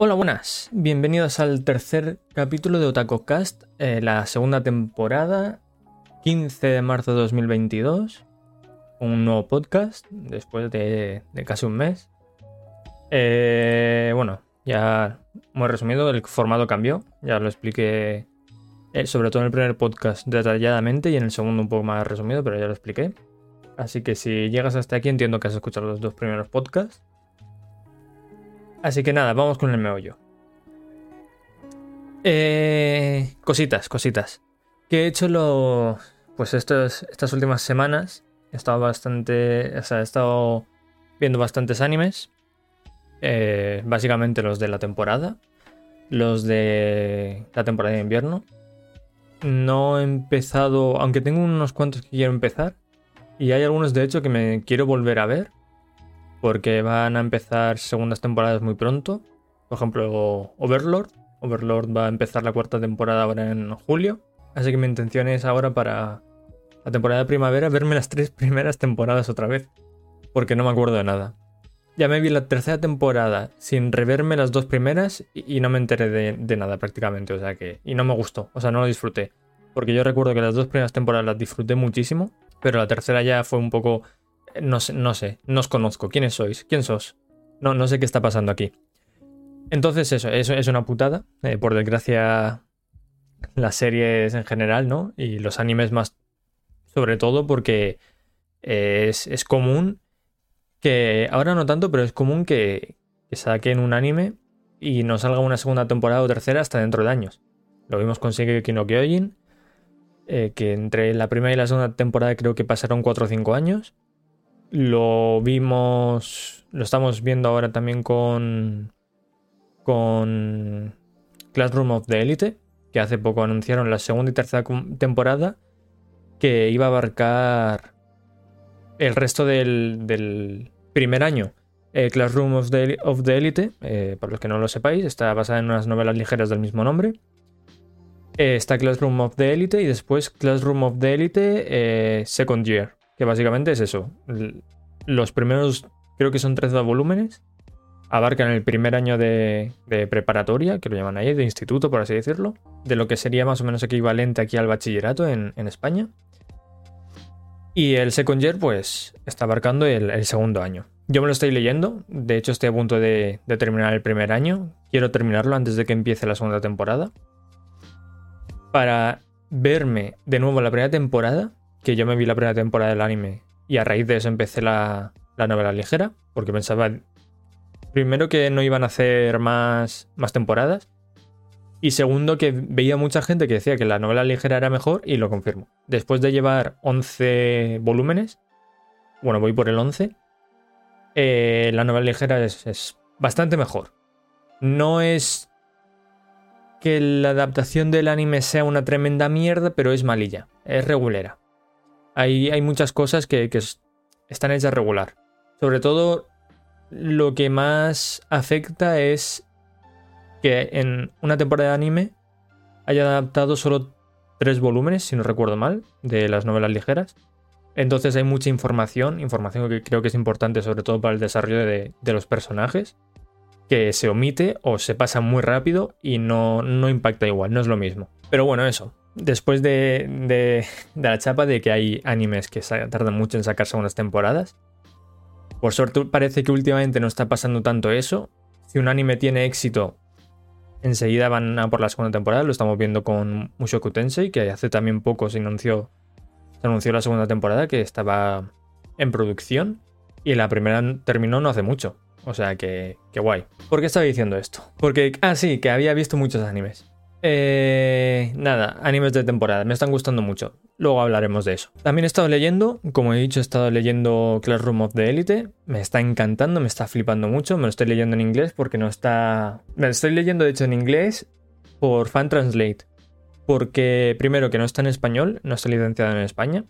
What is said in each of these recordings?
Hola, buenas. Bienvenidos al tercer capítulo de Otaku Cast, eh, la segunda temporada, 15 de marzo de 2022. Un nuevo podcast después de, de casi un mes. Eh, bueno, ya muy resumido, el formato cambió. Ya lo expliqué, eh, sobre todo en el primer podcast detalladamente y en el segundo un poco más resumido, pero ya lo expliqué. Así que si llegas hasta aquí, entiendo que has escuchado los dos primeros podcasts. Así que nada, vamos con el meollo. Eh, cositas, cositas. Que he hecho lo. Pues estas últimas semanas. He estado bastante. O sea, he estado viendo bastantes animes. Eh, básicamente los de la temporada. Los de la temporada de invierno. No he empezado. Aunque tengo unos cuantos que quiero empezar. Y hay algunos, de hecho, que me quiero volver a ver. Porque van a empezar segundas temporadas muy pronto. Por ejemplo, Overlord. Overlord va a empezar la cuarta temporada ahora en julio. Así que mi intención es ahora para la temporada de primavera verme las tres primeras temporadas otra vez. Porque no me acuerdo de nada. Ya me vi la tercera temporada sin reverme las dos primeras y, no me enteré de, de, nada prácticamente. O sea que. Y no me gustó. O sea, no lo disfruté. Porque yo recuerdo que las dos primeras temporadas las disfruté muchísimo. Pero la tercera ya fue un poco. No sé, no sé, no os conozco. ¿Quiénes sois? ¿Quién sos? No, no sé qué está pasando aquí. Entonces, eso, eso es una putada. Eh, por desgracia, las series en general, ¿no? Y los animes más. Sobre todo porque es, es común que. Ahora no tanto, pero es común que, que saquen un anime y no salga una segunda temporada o tercera hasta dentro de años. Lo vimos con Shingeki no Kyojin eh, que entre la primera y la segunda temporada creo que pasaron 4 o 5 años. Lo vimos, lo estamos viendo ahora también con, con Classroom of the Elite, que hace poco anunciaron la segunda y tercera temporada, que iba a abarcar el resto del, del primer año. Eh, Classroom of the, of the Elite, eh, para los que no lo sepáis, está basada en unas novelas ligeras del mismo nombre. Eh, está Classroom of the Elite y después Classroom of the Elite Second Year, que básicamente es eso. Los primeros, creo que son 13 volúmenes, abarcan el primer año de, preparatoria, que lo llaman ahí, de instituto, por así decirlo, de lo que sería más o menos equivalente aquí al bachillerato en, España. Y el Second Year, pues, está abarcando el, segundo año. Yo me lo estoy leyendo, de hecho estoy a punto de terminar el primer año, quiero terminarlo antes de que empiece la segunda temporada para verme de nuevo la primera temporada, que yo me vi la primera temporada del anime y a raíz de eso empecé la, novela ligera, porque pensaba primero que no iban a hacer más, más temporadas y segundo que veía mucha gente que decía que la novela ligera era mejor y lo confirmo. Después de llevar 11 volúmenes, bueno, voy por el 11, eh, la novela ligera es, es bastante mejor. No es que la adaptación del anime sea una tremenda mierda, pero es malilla, es regulera. Hay, muchas cosas que, están hechas regular. Sobre todo, lo que más afecta es que en una temporada de anime haya adaptado solo tres volúmenes, si no recuerdo mal, de las novelas ligeras. Entonces hay mucha información, información que creo que es importante sobre todo para el desarrollo de, de los personajes que se omite o se pasa muy rápido y no, no impacta igual, no es lo mismo. Pero bueno, eso. Después de, de, la chapa de que hay animes que tardan mucho en sacar segundas temporadas, por suerte parece que últimamente no está pasando tanto eso. Si un anime tiene éxito, enseguida van a por la segunda temporada. Lo estamos viendo con Mushoku Tensei, que hace también poco se anunció, se anunció la segunda temporada que estaba en producción y la primera terminó no hace mucho. O sea que, que guay. ¿Por qué estaba diciendo esto? Porque, ah, que había visto muchos animes. Eh, nada, animes de temporada, me están gustando mucho. Luego hablaremos de eso. También he estado leyendo, como he dicho, he estado leyendo Classroom of the Elite. Me está encantando, me está flipando mucho. Me lo estoy leyendo en inglés porque no está. Me lo estoy leyendo, de hecho, en inglés por Fan Translate. Porque, primero, que no está en español, no está licenciado en España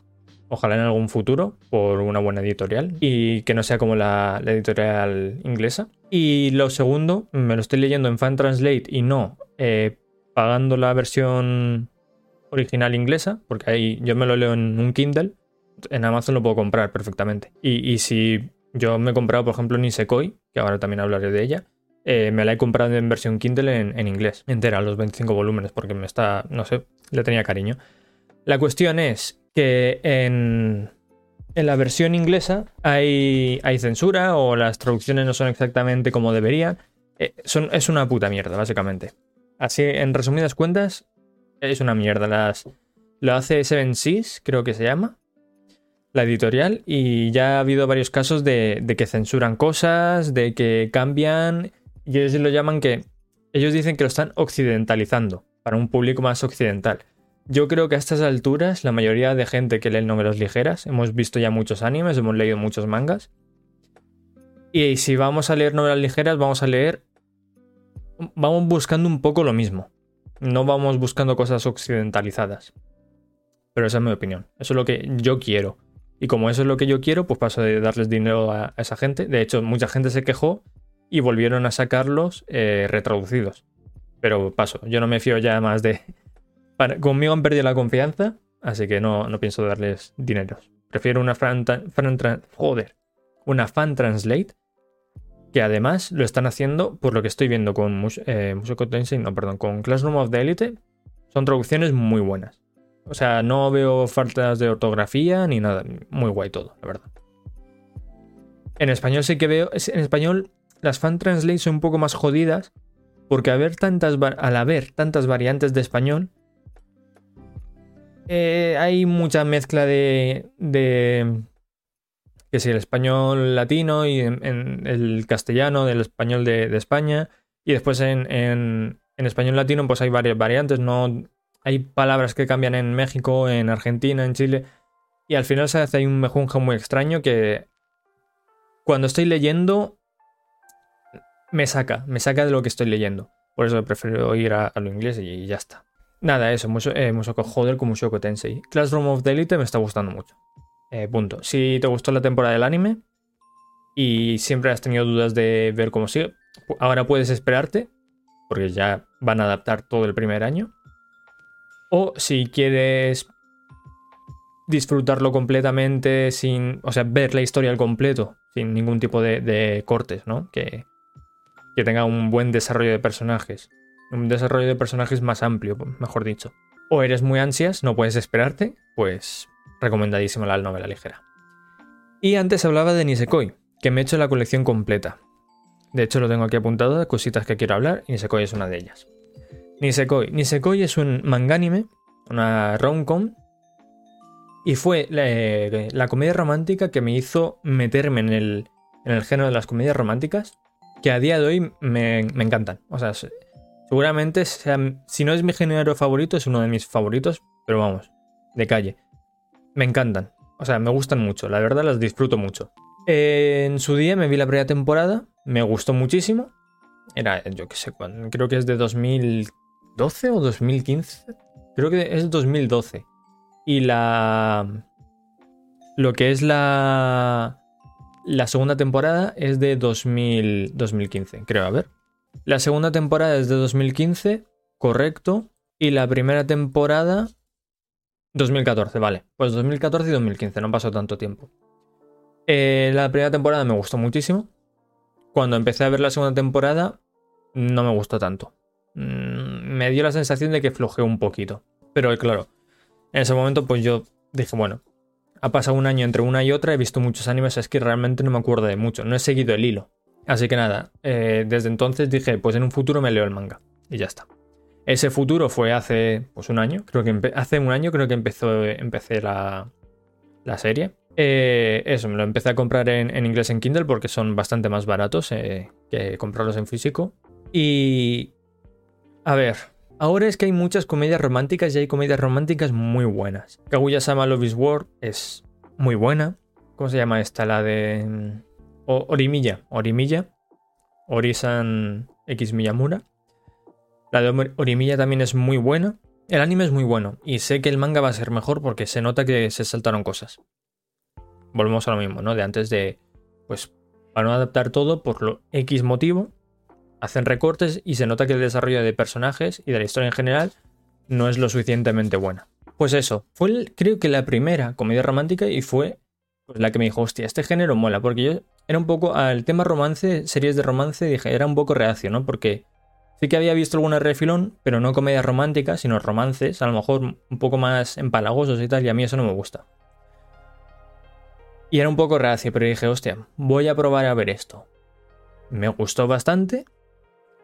ojalá en algún futuro, por una buena editorial y que no sea como la, editorial inglesa. Y lo segundo, me lo estoy leyendo en Fan Translate y no eh, pagando la versión original inglesa, porque ahí yo me lo leo en un Kindle, en Amazon lo puedo comprar perfectamente. Y, si yo me he comprado, por ejemplo, Nisekoi, que ahora también hablaré de ella, eh, me la he comprado en versión Kindle en, en, inglés, entera, los 25 volúmenes, porque me está, no sé, le tenía cariño. La cuestión es que en, en la versión inglesa hay, hay, censura o las traducciones no son exactamente como deberían. Eh, es una puta mierda, básicamente. Así, en resumidas cuentas, es una mierda. Las, lo hace Seven Seas, creo que se llama, la editorial, y ya ha habido varios casos de, que censuran cosas, de que cambian, y ellos lo llaman que... Ellos dicen que lo están occidentalizando, para un público más occidental. Yo creo que a estas alturas la mayoría de gente que lee novelas ligeras, hemos visto ya muchos animes, hemos leído muchos mangas, y si vamos a leer novelas ligeras, vamos a leer... Vamos buscando un poco lo mismo. No vamos buscando cosas occidentalizadas. Pero esa es mi opinión. Eso es lo que yo quiero. Y como eso es lo que yo quiero, pues paso de darles dinero a, esa gente. De hecho, mucha gente se quejó y volvieron a sacarlos eh, retraducidos. Pero paso, yo no me fío ya más de... conmigo han perdido la confianza, así que no, no pienso darles dinero. Prefiero una fan, joder, una fan translate que además lo están haciendo por lo que estoy viendo con Mus eh, no, perdón, con Classroom of the Elite. Son traducciones muy buenas. O sea, no veo faltas de ortografía ni nada. Muy guay todo, la verdad. En español sí que veo. En español, las fan translates son un poco más jodidas. Porque haber tantas, al haber tantas variantes de español. Eh, hay mucha mezcla de. de que si el español latino y en, el castellano del español de, España. Y después en, en, español latino, pues hay varias variantes. No hay palabras que cambian en México, en Argentina, en Chile. Y al final se hace un mejunje muy extraño que cuando estoy leyendo me saca, me saca de lo que estoy leyendo. Por eso prefiero ir a, lo inglés y, ya está. Nada, eso, eh, Musoko, joder con Musoko Tensei. Classroom of the Elite me está gustando mucho. Eh, punto. Si te gustó la temporada del anime y siempre has tenido dudas de ver cómo sigue, ahora puedes esperarte, porque ya van a adaptar todo el primer año. O si quieres disfrutarlo completamente sin, o sea, ver la historia al completo, sin ningún tipo de, cortes, ¿no? Que, que tenga un buen desarrollo de personajes. Un desarrollo de personajes más amplio, mejor dicho. O eres muy ansias, no puedes esperarte, pues recomendadísima la novela ligera. Y antes hablaba de Nisekoi, que me he hecho la colección completa. De hecho, lo tengo aquí apuntado cositas que quiero hablar y Nisekoi es una de ellas. Nisekoi. Nisekoi es un manga anime, una rom-com, y fue la, comedia romántica que me hizo meterme en el, en el género de las comedias románticas, que a día de hoy me, encantan. O sea, seguramente, si no es mi género favorito, es uno de mis favoritos, pero vamos, de calle. Me encantan. O sea, me gustan mucho. La verdad, las disfruto mucho. en su día me vi la primera temporada, me gustó muchísimo. Era, yo qué sé, creo que es de 2000, ¿12 o 2015? Creo que es 2012. Y la. Lo que es la. La segunda temporada es de 2000, 2015, creo, a ver. La segunda temporada es de 2015, correcto. Y la primera temporada. 2014, vale. Pues 2014 y 2015, no pasó tanto tiempo. Eh, la primera temporada me gustó muchísimo. Cuando empecé a ver la segunda temporada, no me gustó tanto. Mm, me dio la sensación de que flojeó un poquito. Pero claro, en ese momento pues yo dije, bueno, ha pasado un año entre una y otra, he visto muchos animes, es que realmente no me acuerdo de mucho, no he seguido el hilo. Así que nada, eh, desde entonces dije, pues en un futuro me leo el manga. Y ya está. Ese futuro fue hace pues un año, creo que hace un año creo que empezó, empecé la, la serie. Eh, eso, me lo empecé a comprar en, inglés en Kindle porque son bastante más baratos eh, que comprarlos en físico. Y, a ver, ahora es que hay muchas comedias románticas y hay comedias románticas muy buenas. Kaguya-sama Love is War es muy buena. ¿Cómo se llama esta? La de... Mm, Orimilla. Orimilla. Orisan X Miyamura. La de Orimilla también es muy buena. El anime es muy bueno. Y sé que el manga va a ser mejor porque se nota que se saltaron cosas. Volvemos a lo mismo, ¿no? De antes de... Pues para no adaptar todo por lo X motivo hacen recortes y se nota que el desarrollo de personajes y de la historia en general no es lo suficientemente buena. Pues eso, fue creo que la primera comedia romántica y fue pues, la que me dijo, hostia, este género mola, porque yo era un poco al tema romance, series de romance, dije, era un poco reacio, ¿no? Porque sí que había visto alguna refilón, pero no comedias románticas, sino romances, a lo mejor un poco más empalagosos y tal, y a mí eso no me gusta. Y era un poco reacio, pero dije, hostia, voy a probar a ver esto. Me gustó bastante.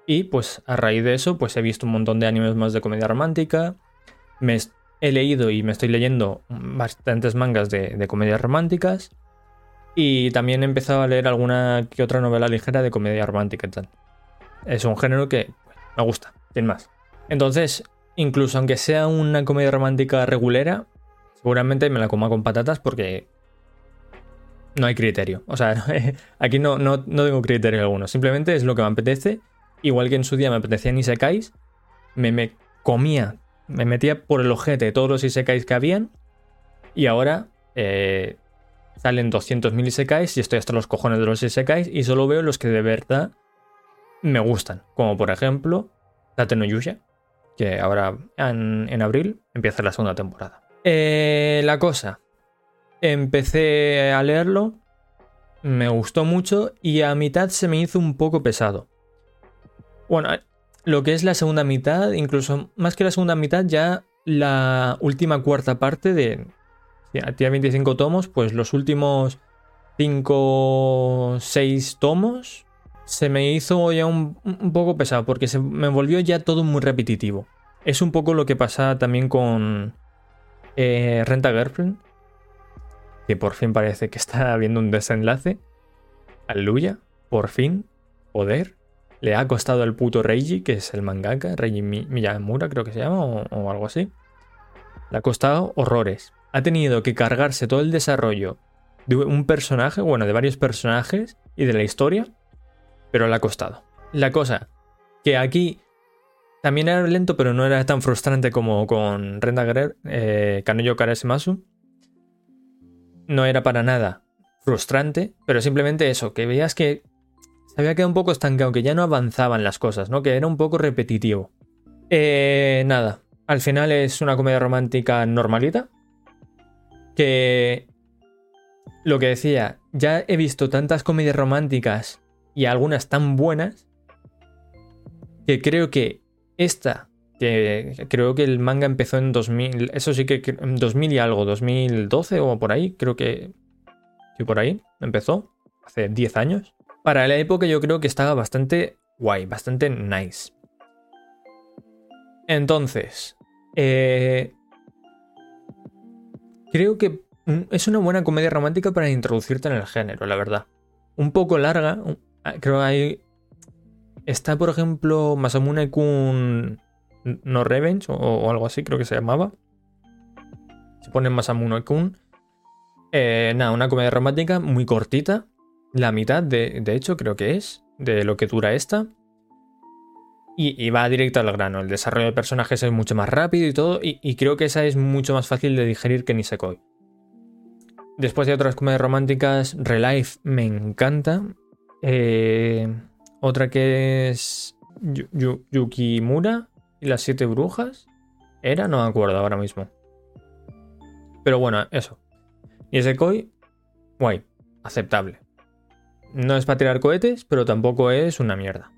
Y pues a raíz de eso, pues he visto un montón de animes más de comedia romántica. Me he leído y me estoy leyendo bastantes mangas de, de comedias románticas. Y también he empezado a leer alguna que otra novela ligera de comedia romántica y tal. Es un género que me gusta, sin más. Entonces, incluso aunque sea una comedia romántica regulera, seguramente me la coma con patatas porque no hay criterio. O sea, aquí no, no, no tengo criterio alguno. Simplemente es lo que me apetece. Igual que en su día me apetecían isekais, me, me comía, me metía por el ojete todos los isekais que habían. Y ahora eh, salen 200.000 isekais y estoy hasta los cojones de los isekais y solo veo los que de verdad me gustan. Como por ejemplo, la Tenoyusha, que ahora en, abril empieza la segunda temporada. Eh, la cosa, Empecé a leerlo, me gustó mucho y a mitad se me hizo un poco pesado. Bueno, lo que es la segunda mitad, incluso más que la segunda mitad, ya la última cuarta parte de... Tiene 25 tomos, pues los últimos 5, 6 tomos se me hizo ya un, poco pesado porque se me volvió ya todo muy repetitivo. Es un poco lo que pasa también con eh, Renta Girlfriend, que por fin parece que está habiendo un desenlace. Aleluya, por fin, poder. Le ha costado al puto Reiji, que es el mangaka, Reiji Miyamura creo que se llama, o, algo así. Le ha costado horrores. Ha tenido que cargarse todo el desarrollo de un personaje, bueno, de varios personajes y de la historia, pero le ha costado. La cosa, que aquí también era lento, pero no era tan frustrante como con Renda Guerrero, eh, Kanoyo no era para nada frustrante, pero simplemente eso, que veías que se había quedado un poco estancado, que ya no avanzaban las cosas, ¿no? Que era un poco repetitivo. Eh, nada, al final es una comedia romántica normalita, que lo que decía, ya he visto tantas comedias románticas y algunas tan buenas, que creo que esta que creo que el manga empezó en 2000, eso sí que en 2000 y algo, 2012 o por ahí, creo que sí, por ahí empezó, hace 10 años. Para la época yo creo que estaba bastante guay, bastante nice. Entonces, eh, creo que es una buena comedia romántica para introducirte en el género, la verdad. Un poco larga, creo que hay... Está, por ejemplo, Masamune Kun no Revenge o, algo así, creo que se llamaba. Se pone Masamuno Kun. Eh, nada, una comedia romántica muy cortita. La mitad, de, de, hecho, creo que es, de lo que dura esta. Y, va directo al grano. El desarrollo de personajes es mucho más rápido y todo. Y, creo que esa es mucho más fácil de digerir que Nisekoi. Después de otras comedias románticas, Relife me encanta. Eh, otra que es Yukimura, y las siete brujas. ¿Era? No me acuerdo ahora mismo. Pero bueno, eso. Y ese koi, guay, aceptable. No es para tirar cohetes, pero tampoco es una mierda.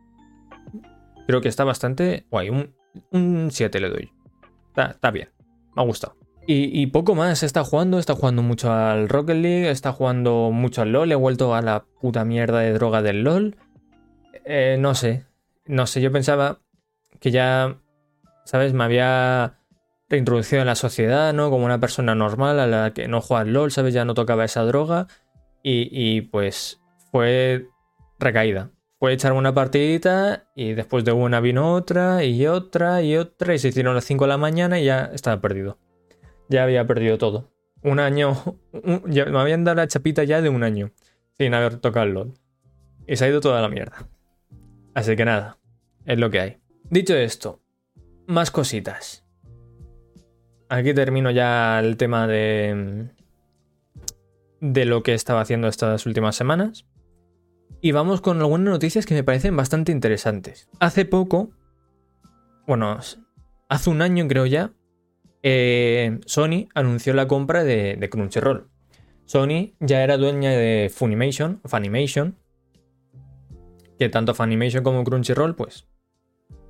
Creo que está bastante guay. Un 7 le doy. Está, bien. Me ha gustado. Y, poco más. Está jugando. Está jugando mucho al Rocket League. Está jugando mucho al LOL. He vuelto a la puta mierda de droga del LOL. Eh, no sé. No sé. Yo pensaba que ya ¿sabes? Me había reintroducido en la sociedad, ¿no? Como una persona normal a la que no juega al LOL, ¿sabes? Ya no tocaba esa droga. Y, pues fue recaída. Fue echarme una partidita y después de una vino otra y otra y otra y se hicieron las 5 de la mañana y ya estaba perdido. Ya había perdido todo. Un año, me habían dado la chapita ya de un año sin haber tocado el LOL. Y se ha ido toda la mierda. Así que nada, es lo que hay. Dicho esto, más cositas. Aquí termino ya el tema de. de lo que estaba haciendo estas últimas semanas. Y vamos con algunas noticias que me parecen bastante interesantes. Hace poco. Bueno, hace un año creo ya. Eh, Sony anunció la compra de, Crunchyroll. Sony ya era dueña de Funimation, Funimation, que tanto Funimation como Crunchyroll, pues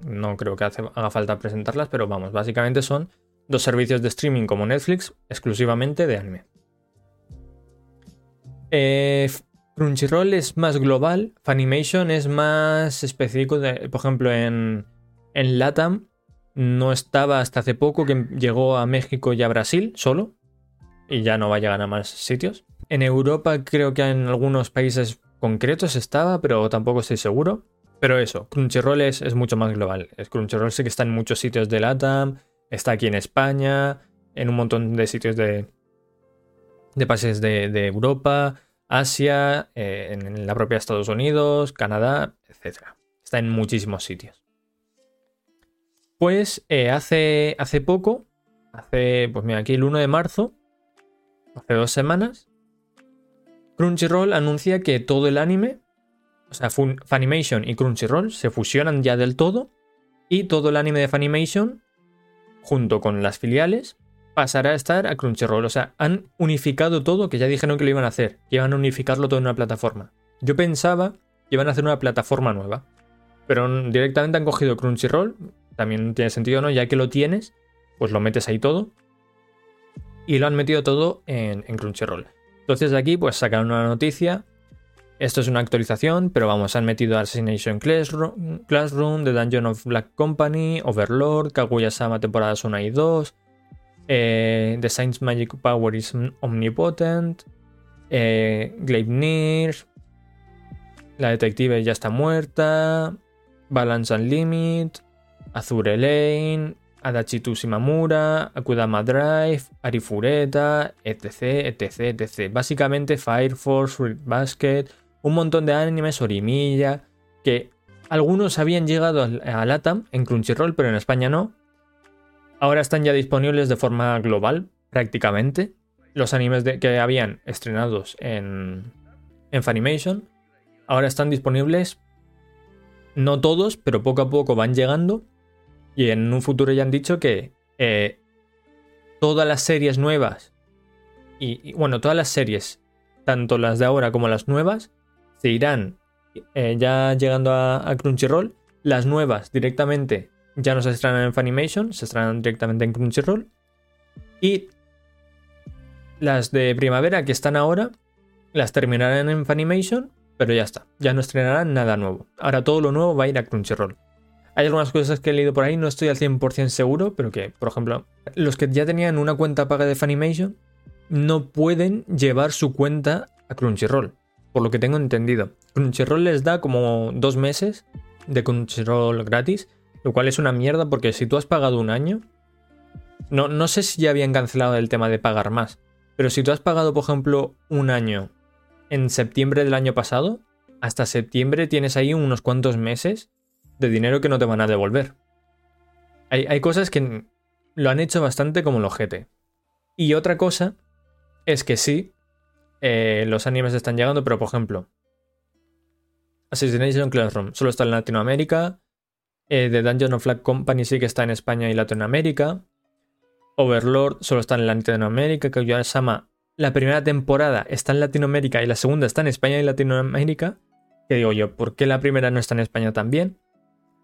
no creo que haga falta presentarlas, pero vamos, básicamente son dos servicios de streaming como Netflix exclusivamente de anime. Eh, Crunchyroll es más global, Funimation es más específico, por ejemplo en, en LATAM no estaba hasta hace poco que llegó a México y a Brasil solo, y ya no va a llegar a más sitios. En Europa creo que en algunos países concretos estaba, pero tampoco estoy seguro. Pero eso, Crunchyroll es, mucho más global. Crunchyroll sí que está en muchos sitios de LATAM, está aquí en España, en un montón de sitios de, de países de, Europa, Asia, eh, en la propia Estados Unidos, Canadá, etc. Está en muchísimos sitios. Pues eh, hace, hace poco, hace, pues mira, aquí el 1 de marzo, hace dos semanas, Crunchyroll anuncia que todo el anime, o sea, Funimation y Crunchyroll se fusionan ya del todo y todo el anime de Funimation, junto con las filiales, pasará a estar a Crunchyroll. O sea, han unificado todo, que ya dijeron que lo iban a hacer, que iban a unificarlo todo en una plataforma. Yo pensaba que iban a hacer una plataforma nueva, pero directamente han cogido Crunchyroll, también tiene sentido, ¿no? Ya que lo tienes, pues lo metes ahí todo y lo han metido todo en, Crunchyroll. Entonces de aquí pues sacaron una noticia. Esto es una actualización, pero vamos, han metido Assassination Classroom, The Dungeon of Black Company, Overlord, Kaguya-sama temporadas 1 y 2, eh, The Saints Magic Power is Omnipotent, eh, Gleipnir, La Detective ya está muerta, Balance Unlimited, Azure Lane, Adachitu Shimamura, Akudama Drive, Arifureta, etc, etc, etc. Básicamente Fire Force, Fruit Basket, un montón de animes, Orimilla, que algunos habían llegado a LATAM en Crunchyroll, pero en España no. Ahora están ya disponibles de forma global, prácticamente. Los animes que habían estrenados en, en Funimation, ahora están disponibles, no todos, pero poco a poco van llegando y en un futuro ya han dicho que eh, todas las series nuevas, y, bueno, todas las series, tanto las de ahora como las nuevas, se irán eh, ya llegando a, Crunchyroll. Las nuevas directamente ya no se estrenan en Funimation, se estrenan directamente en Crunchyroll. Y las de primavera que están ahora, las terminarán en Funimation, pero ya está, ya no estrenarán nada nuevo. Ahora todo lo nuevo va a ir a Crunchyroll. Hay algunas cosas que he leído por ahí, no estoy al 100% seguro, pero que, por ejemplo, los que ya tenían una cuenta paga de Funimation no pueden llevar su cuenta a Crunchyroll, por lo que tengo entendido. Crunchyroll les da como dos meses de Crunchyroll gratis, lo cual es una mierda porque si tú has pagado un año, no, no sé si ya habían cancelado el tema de pagar más, pero si tú has pagado, por ejemplo, un año en septiembre del año pasado, hasta septiembre tienes ahí unos cuantos meses de dinero que no te van a devolver. Hay, cosas que lo han hecho bastante como el ojete. Y otra cosa es que sí, eh, los animes están llegando, pero por ejemplo, Assassination Classroom solo está en Latinoamérica. Eh, The Dungeon of Black Company sí que está en España y Latinoamérica. Overlord solo está en Latinoamérica. Kaguya-sama, la primera temporada está en Latinoamérica y la segunda está en España y Latinoamérica. Que digo yo, ¿por qué la primera no está en España también?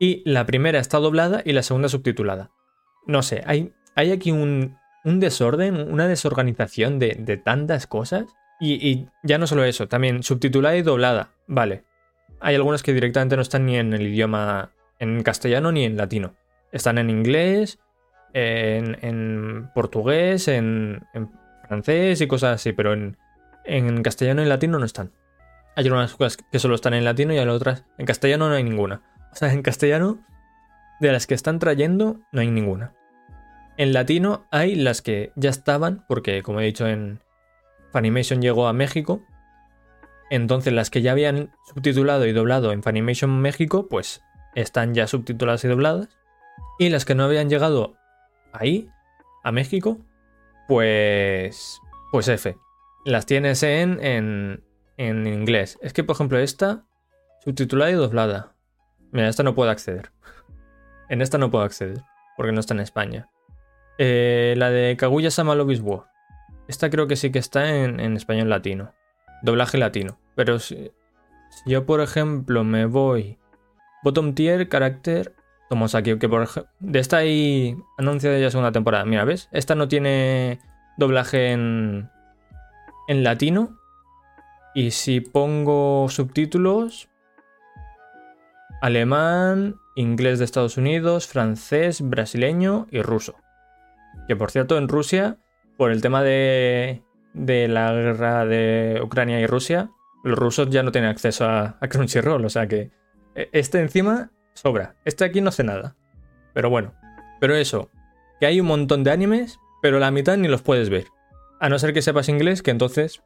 Y la primera está doblada y la segunda subtitulada. No sé, hay, aquí un, desorden, una desorganización de, tantas cosas. Y, ya no solo eso, también subtitulada y doblada. Vale. Hay algunas que directamente no están ni en el idioma en castellano ni en latino. Están en inglés, en, portugués, en, francés y cosas así, pero en, en castellano y latino no están. Hay algunas cosas que solo están en latino y hay otras. En castellano no hay ninguna. O sea, en castellano, de las que están trayendo, no hay ninguna. En latino hay las que ya estaban, porque como he dicho en Funimation llegó a México. Entonces las que ya habían subtitulado y doblado en Funimation México, pues están ya subtituladas y dobladas. Y las que no habían llegado ahí, a México, pues... Pues F. Las tienes en, en, en inglés. Es que, por ejemplo, esta, subtitulada y doblada. Mira, esta no puedo acceder. En esta no puedo acceder, porque no está en España. Eh, la de Kaguya Sama Love War. esta creo que sí que está en, en español latino. Doblaje latino. Pero si, yo, por ejemplo, me voy. Bottom tier, carácter. Tomosaki, que por. De esta hay anunciada ya segunda temporada. Mira, ¿ves? Esta no tiene doblaje en. en latino. Y si pongo subtítulos. Alemán, inglés de Estados Unidos, francés, brasileño y ruso. Que por cierto, en Rusia, por el tema de, de la guerra de Ucrania y Rusia, los rusos ya no tienen acceso a, Crunchyroll. O sea que e, este encima sobra. Este aquí no hace nada. Pero bueno. Pero eso, que hay un montón de animes, pero la mitad ni los puedes ver. A no ser que sepas inglés, que entonces,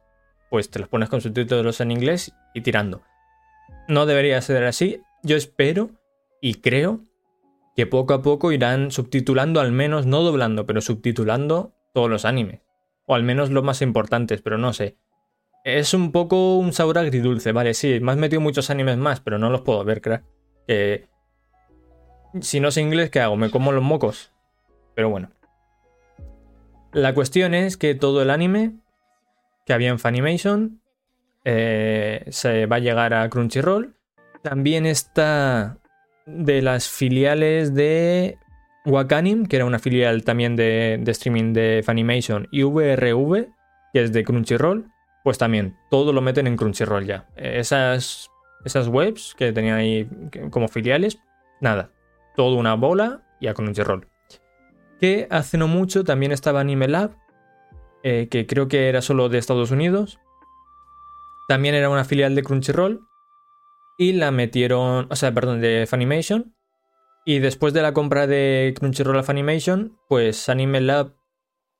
pues te los pones con subtítulos en inglés y tirando. No debería ser así. Yo espero y creo que poco a poco irán subtitulando, al menos, no doblando, pero subtitulando todos los animes. O al menos los más importantes, pero no sé. Es un poco un sabor agridulce, vale, sí, me has metido muchos animes más, pero no los puedo ver, crack. Si no sé inglés, ¿qué hago? ¿Me como los mocos? Pero bueno. La cuestión es que todo el anime que había en Funimation eh, se va a llegar a Crunchyroll. También está de las filiales de Wakanim, que era una filial también de, streaming de Funimation, y VRV, que es de Crunchyroll, pues también todo lo meten en Crunchyroll ya. Esas, esas webs que tenían ahí como filiales, nada, todo una bola y a Crunchyroll. Que hace no mucho también estaba Anime Lab, eh, que creo que era solo de Estados Unidos. También era una filial de Crunchyroll. Y la metieron, o sea, perdón, de Funimation. Y después de la compra de Crunchyroll a Funimation, pues Anime Lab,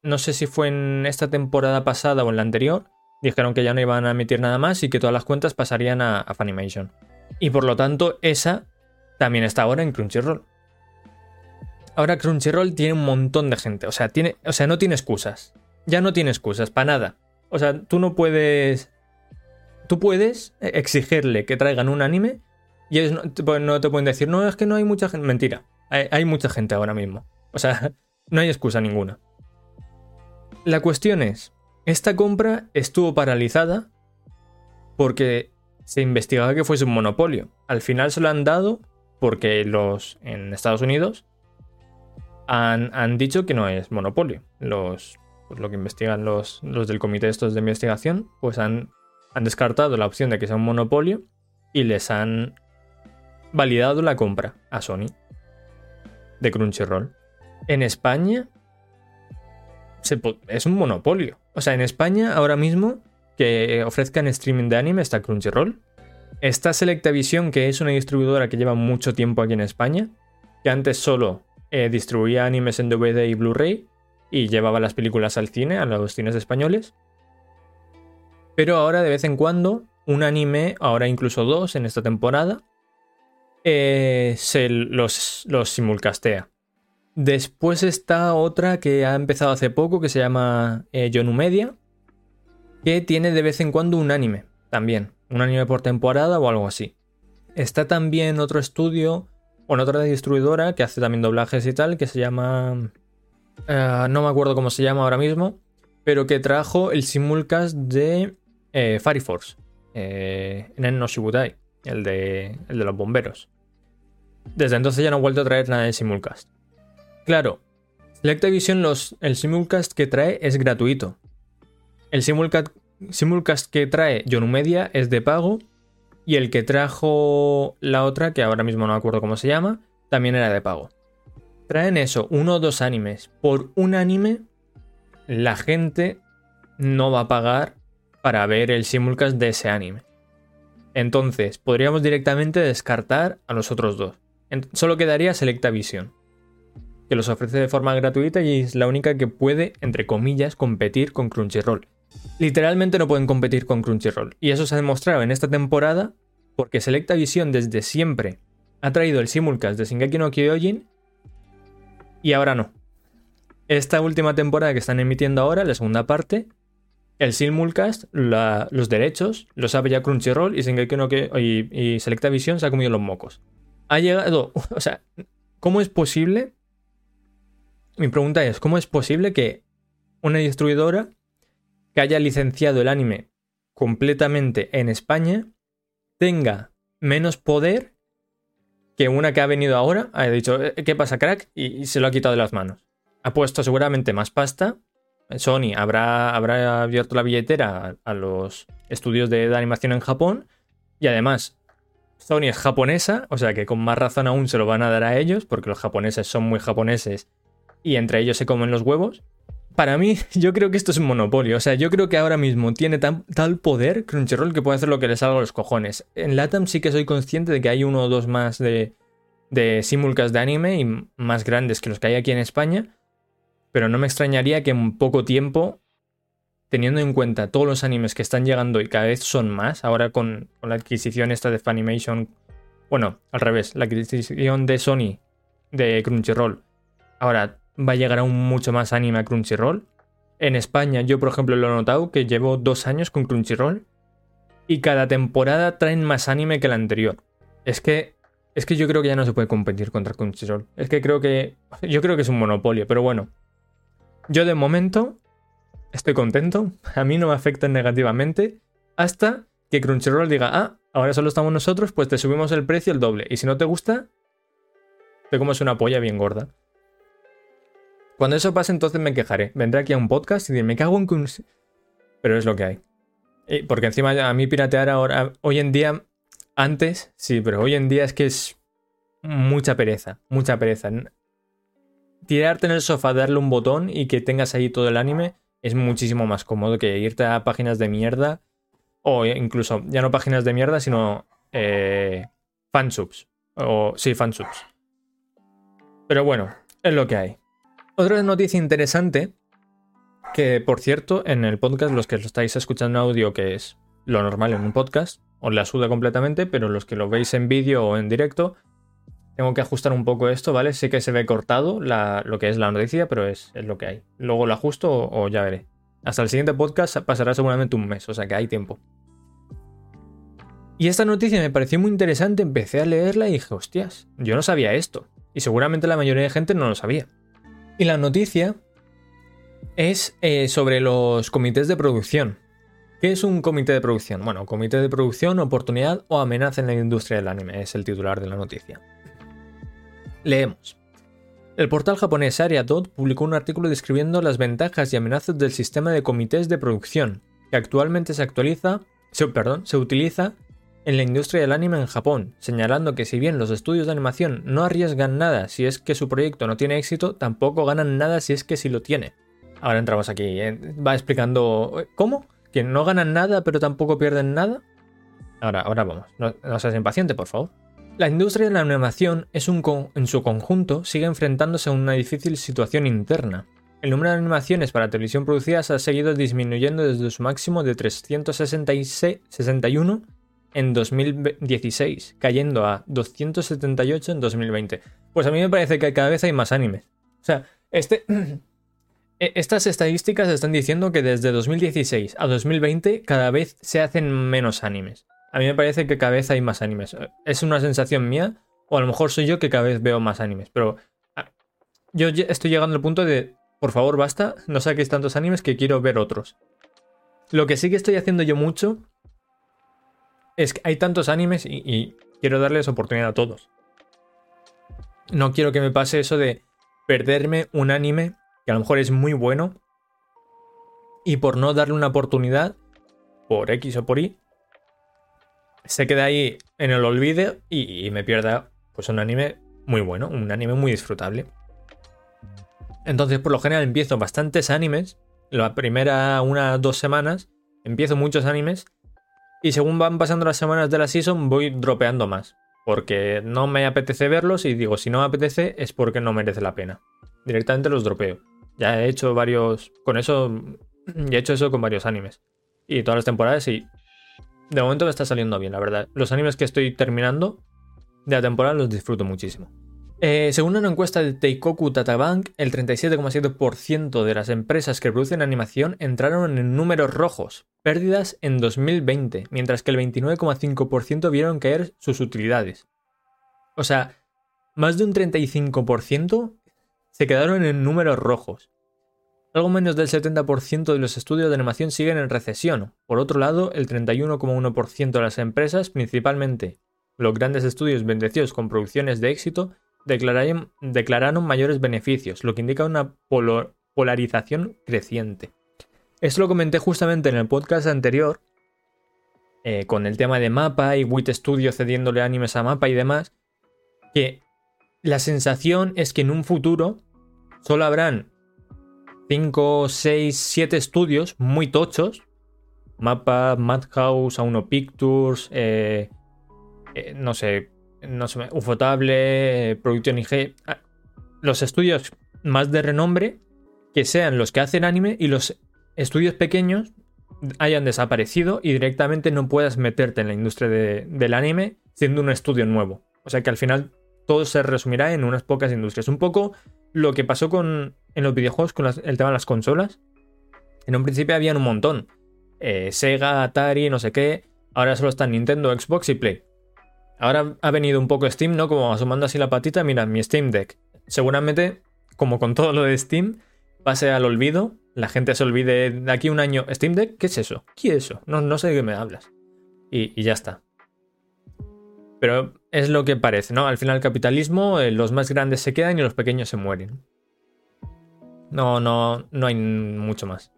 no sé si fue en esta temporada pasada o en la anterior, dijeron que ya no iban a emitir nada más y que todas las cuentas pasarían a, a Funimation. Y por lo tanto, esa también está ahora en Crunchyroll. Ahora Crunchyroll tiene un montón de gente. O sea, tiene, o sea, no tiene excusas. Ya no tiene excusas para nada. O sea, tú no puedes. Tú puedes exigirle que traigan un anime y ellos no, te pueden decir, no, es que no hay mucha gente. Mentira. Hay, hay mucha gente ahora mismo. O sea, no hay excusa ninguna. La cuestión es, esta compra estuvo paralizada porque se investigaba que fuese un monopolio. Al final se lo han dado porque los en Estados Unidos han, han dicho que no es monopolio. Los, pues lo que investigan los, los del comité estos de investigación, pues han, han descartado la opción de que sea un monopolio y les han validado la compra a Sony de Crunchyroll. En España es un monopolio. O sea, en España ahora mismo que ofrezcan streaming de anime está Crunchyroll, Está Selectavision, que es una distribuidora que lleva mucho tiempo aquí en España, que antes solo eh, distribuía animes en DVD y Blu-ray y llevaba las películas al cine, a los cines españoles. Pero ahora de vez en cuando, un anime, ahora incluso dos en esta temporada, eh, se los, los simulcastea. Después está otra que ha empezado hace poco, que se llama eh, Yonu Media, que tiene de vez en cuando un anime también un anime por temporada o algo así. Está también otro estudio, bueno, otra distribuidora que hace también doblajes y tal, que se llama... Uh, no me acuerdo cómo se llama ahora mismo, pero que trajo el simulcast de eh, Fire Force, eh, en no Shibutai, el de, el de los bomberos. Desde entonces ya no ha vuelto a traer nada de simulcast. Claro, Selectavision los, el simulcast que trae es gratuito. El simulcast simulcast que trae Media es de pago y el que trajo la otra, que ahora mismo no me acuerdo cómo se llama, también era de pago. Traen eso, uno o dos animes. Por un anime, la gente no va a pagar para ver el simulcast de ese anime. Entonces, podríamos directamente descartar a los otros dos. Solo quedaría Selectavision, que los ofrece de forma gratuita y es la única que puede, entre comillas, competir con Crunchyroll literalmente no pueden competir con Crunchyroll. Y eso se ha demostrado en esta temporada porque Selectavision desde siempre ha traído el simulcast de Shingeki no Kyojin y ahora no. Esta última temporada que están emitiendo ahora, la segunda parte, el simulcast, los derechos, los sabe ya Crunchyroll y no y, y Selectavision se ha comido los mocos. Ha llegado, o sea, ¿cómo es posible? Mi pregunta es, ¿cómo es posible que una distribuidora que haya licenciado el anime completamente en España tenga menos poder que una que ha venido ahora, ha dicho, eh, ¿qué pasa, crack? Y, se lo ha quitado de las manos. Ha puesto seguramente más pasta. Sony habrá, habrá abierto la billetera a, los estudios de, animación en Japón. Y además, Sony es japonesa, o sea que con más razón aún se lo van a dar a ellos, porque los japoneses son muy japoneses y entre ellos se comen los huevos. Para mí, yo creo que esto es un monopolio. O sea, yo creo que ahora mismo tiene tal poder Crunchyroll que puede hacer lo que le salga a los cojones. En Latam sí que soy consciente de que hay uno o dos más de, de simulcast de anime y más grandes que los que hay aquí en España. Pero no me extrañaría que en poco tiempo, teniendo en cuenta todos los animes que están llegando y cada vez son más, ahora con, la adquisición esta de Funimation, bueno, al revés, la adquisición de Sony de Crunchyroll, ahora va a llegar aún mucho más anime a Crunchyroll. En España, yo por ejemplo lo he notado que llevo dos años con Crunchyroll y cada temporada traen más anime que la anterior. Es que, es que yo creo que ya no se puede competir contra Crunchyroll. Es que creo que, yo creo que es un monopolio, pero bueno. Yo de momento estoy contento, a mí no me afecta negativamente hasta que Crunchyroll diga, ah, ahora solo estamos nosotros, pues te subimos el precio el doble. Y si no te gusta, te comes una polla bien gorda. Cuando eso pase, entonces me quejaré. Vendré aquí a un podcast y diré, me cago en... Pero es lo que hay. porque encima a mí piratear ahora, hoy en día, antes, sí, pero hoy en día es que es mucha pereza, mucha pereza. Tirarte en el sofá, darle un botón y que tengas ahí todo el anime es muchísimo más cómodo que irte a páginas de mierda o incluso ya no páginas de mierda, sino eh, fansubs. O sí, fansubs. Pero bueno, es lo que hay. Otra noticia interesante, que por cierto, en el podcast, los que lo estáis escuchando en audio, que es lo normal en un podcast, os la suda completamente, pero los que lo veis en vídeo o en directo, tengo que ajustar un poco esto, ¿vale? Sé que se ve cortado lo que es la noticia, pero es, lo que hay. Luego lo ajusto o, o ya veré. Hasta el siguiente podcast pasará seguramente un mes, o sea que hay tiempo. Y esta noticia me pareció muy interesante, empecé a leerla y dije, hostias, yo no sabía esto. Y seguramente la mayoría de gente no lo sabía. Y la noticia es eh, sobre los comités de producción. ¿Qué es un comité de producción? Bueno, comité de producción, oportunidad o amenaza en la industria del anime es el titular de la noticia. Leemos. El portal japonés Ariatot publicó un artículo describiendo las ventajas y amenazas del sistema de comités de producción, que actualmente se actualiza, perdón, se utiliza en la industria del anime en Japón, señalando que si bien los estudios de animación no arriesgan nada si es que su proyecto no tiene éxito, tampoco ganan nada si es que sí lo tiene. Ahora entramos aquí, ¿eh? va explicando ¿cómo? ¿Que no ganan nada pero tampoco pierden nada? Ahora, ahora vamos, no, seas impaciente, por favor. La industria de la animación es un en su conjunto sigue enfrentándose a una difícil situación interna. El número de animaciones para televisión producidas ha seguido disminuyendo desde su máximo de 361 en 2016, cayendo a 278 en 2020. Pues a mí me parece que cada vez hay más animes. O sea, este, e, estas estadísticas están diciendo que desde 2016 a 2020 cada vez se hacen menos animes. A mí me parece que cada vez hay más animes. Es una sensación mía, o a lo mejor soy yo que cada vez veo más animes, pero ah, yo estoy llegando al punto de, por favor, basta, no saquéis tantos animes que quiero ver otros. Lo que sí que estoy haciendo yo mucho es que hay tantos animes y, quiero darles oportunidad a todos. No quiero que me pase eso de perderme un anime que a lo mejor es muy bueno y por no darle una oportunidad, por X o por Y, se queda ahí en el olvido y, me pierda pues un anime muy bueno, un anime muy disfrutable. Entonces, por lo general, empiezo bastantes animes. La primera una dos semanas, empiezo muchos animes y según van pasando las semanas de la season, voy dropeando más. Porque no me apetece verlos y digo, si no me apetece es porque no merece la pena. Directamente los dropeo. Ya he hecho varios. Con eso. Ya he hecho eso con varios animes. Y todas las temporadas y. De momento me está saliendo bien, la verdad. Los animes que estoy terminando de la temporada los disfruto muchísimo. Eh, según una encuesta de Teikoku Tatabank, el 37,7% de las empresas que producen animación entraron en números rojos, pérdidas en 2020, mientras que el 29,5% vieron caer sus utilidades. O sea, más de un 35% se quedaron en números rojos. Algo menos del 70% de los estudios de animación siguen en recesión. Por otro lado, el 31,1% de las empresas, principalmente los grandes estudios bendecidos con producciones de éxito, declararon, mayores beneficios, lo que indica una polarización creciente. Esto lo comenté justamente en el podcast anterior, eh, con el tema de Mapa y Wit Studio cediéndole animes a Mapa y demás, que la sensación es que en un futuro solo habrán 5, 6, 7 estudios muy tochos. Mapa, Madhouse, A1 Pictures, eh, eh, no sé, no sé, Ufotable, Production IG. Ah, los estudios más de renombre que sean los que hacen anime y los estudios pequeños hayan desaparecido y directamente no puedas meterte en la industria del anime siendo un estudio nuevo. O sea que al final todo se resumirá en unas pocas industrias. Un poco lo que pasó con, en los videojuegos con el tema de las consolas. En un principio habían un montón. Eh, Sega, Atari, no sé qué. Ahora solo están Nintendo, Xbox y Play. Ahora ha venido un poco Steam, ¿no? Como asomando así la patita. Mira, mi Steam Deck. Seguramente, como con todo lo de Steam, pase al olvido. La gente se olvide de aquí un año. ¿Steam Deck? ¿Qué es eso? ¿Qué es eso? No, no sé de qué me hablas. Y, ya está. Pero es lo que parece, ¿no? Al final el capitalismo, eh, los más grandes se quedan y los pequeños se mueren. No, no, no hay mucho más.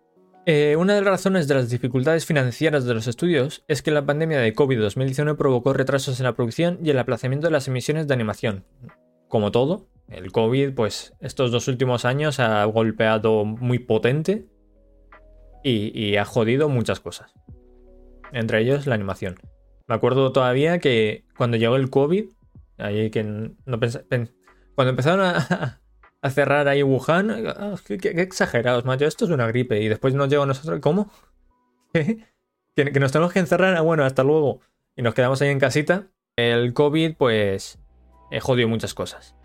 Eh, una de las razones de las dificultades financieras de los estudios es que la pandemia de COVID-2019 provocó retrasos en la producción y el aplazamiento de las emisiones de animación. Como todo, el COVID, pues estos dos últimos años ha golpeado muy potente y, ha jodido muchas cosas. Entre ellos la animación. Me acuerdo todavía que cuando llegó el COVID, ahí que no cuando empezaron a, a cerrar ahí Wuhan. Ah, qué, exagerados, macho. Esto es una gripe. Y después nos llegó a nosotros. ¿Cómo? ¿Que, nos tenemos que encerrar. Ah, bueno, hasta luego. Y nos quedamos ahí en casita. El COVID, pues. Eh, jodió muchas cosas.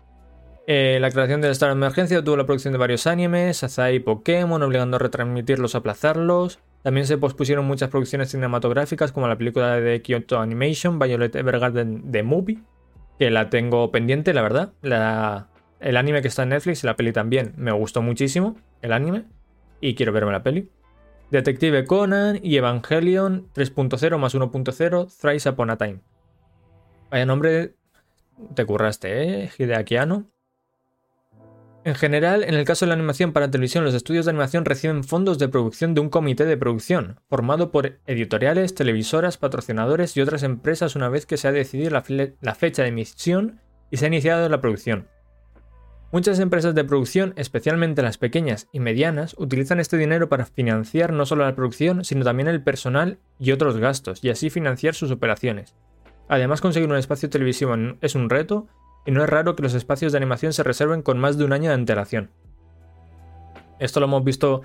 Eh, la creación del estado de emergencia tuvo la producción de varios animes, Azai y Pokémon, obligando a retransmitirlos o aplazarlos. También se pospusieron muchas producciones cinematográficas, como la película de Kyoto Animation, Violet Evergarden The Movie, que la tengo pendiente, la verdad. La, el anime que está en Netflix y la peli también. Me gustó muchísimo el anime y quiero verme la peli. Detective Conan y Evangelion 3.0 más 1.0 Thrice Upon a Time. Vaya nombre, te curraste, ¿eh? Hideakiano. En general, en el caso de la animación para televisión, los estudios de animación reciben fondos de producción de un comité de producción, formado por editoriales, televisoras, patrocinadores y otras empresas una vez que se ha decidido la, la fecha de emisión y se ha iniciado la producción. Muchas empresas de producción, especialmente las pequeñas y medianas, utilizan este dinero para financiar no solo la producción, sino también el personal y otros gastos, y así financiar sus operaciones. Además, conseguir un espacio televisivo es un reto, y no es raro que los espacios de animación se reserven con más de un año de antelación. Esto lo hemos visto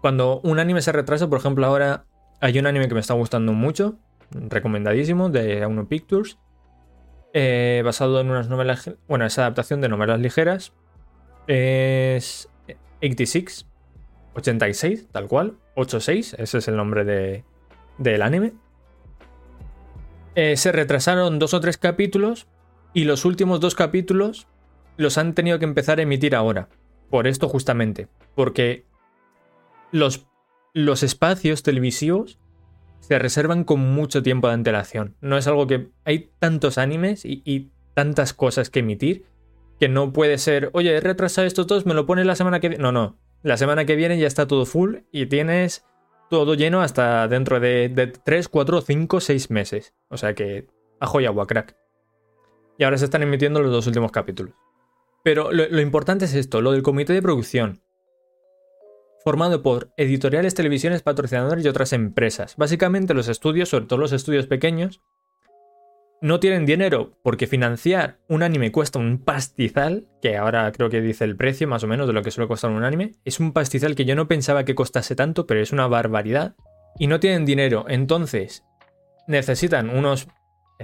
cuando un anime se retrasa, por ejemplo, ahora hay un anime que me está gustando mucho, recomendadísimo, de A1 Pictures, eh, basado en unas novelas, bueno, es adaptación de novelas ligeras. Es 86, 86, tal cual, 86, ese es el nombre de, del anime. Eh, se retrasaron dos o tres capítulos y los últimos dos capítulos los han tenido que empezar a emitir ahora. Por esto justamente, porque los, los espacios televisivos se reservan con mucho tiempo de antelación. No es algo que hay tantos animes y, tantas cosas que emitir que no puede ser, oye, he retrasado estos dos, me lo pones la semana que viene. No, no. La semana que viene ya está todo full y tienes todo lleno hasta dentro de, de 3, 4, 5, 6 meses. O sea que, ajo y agua, crack. Y ahora se están emitiendo los dos últimos capítulos. Pero lo importante es esto, lo del comité de producción formado por editoriales, televisiones, patrocinadores y otras empresas. Básicamente los estudios, sobre todo los estudios pequeños, no tienen dinero porque financiar un anime cuesta un pastizal, que ahora creo que dice el precio más o menos de lo que suele costar un anime. Es un pastizal que yo no pensaba que costase tanto, pero es una barbaridad. Y no tienen dinero, entonces necesitan unos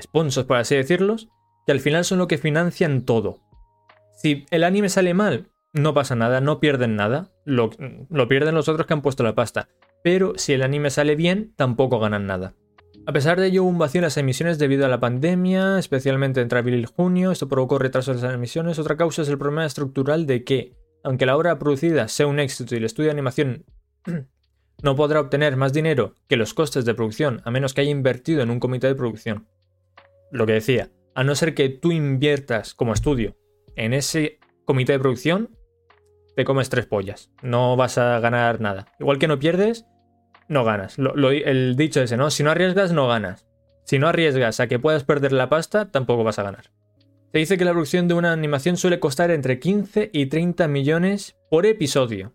sponsors, por así decirlos, que al final son lo que financian todo. Si el anime sale mal, no pasa nada, no pierden nada, lo, pierden los otros que han puesto la pasta, pero si el anime sale bien, tampoco ganan nada. A pesar de ello, hubo un vacío en las emisiones debido a la pandemia, especialmente entre abril y junio. Esto provocó retrasos en las emisiones. Otra causa es el problema estructural de que, aunque la obra producida sea un éxito y el estudio de animación no podrá obtener más dinero que los costes de producción a menos que haya invertido en un comité de producción. Lo que decía, a no ser que tú inviertas como estudio en ese comité de producción, te comes tres pollas. No vas a ganar nada. Igual que no pierdes, no ganas. el dicho ese, ¿no? Si no arriesgas, no ganas. Si no arriesgas a que puedas perder la pasta, tampoco vas a ganar. Se dice que la producción de una animación suele costar entre 15 y 30 millones por episodio.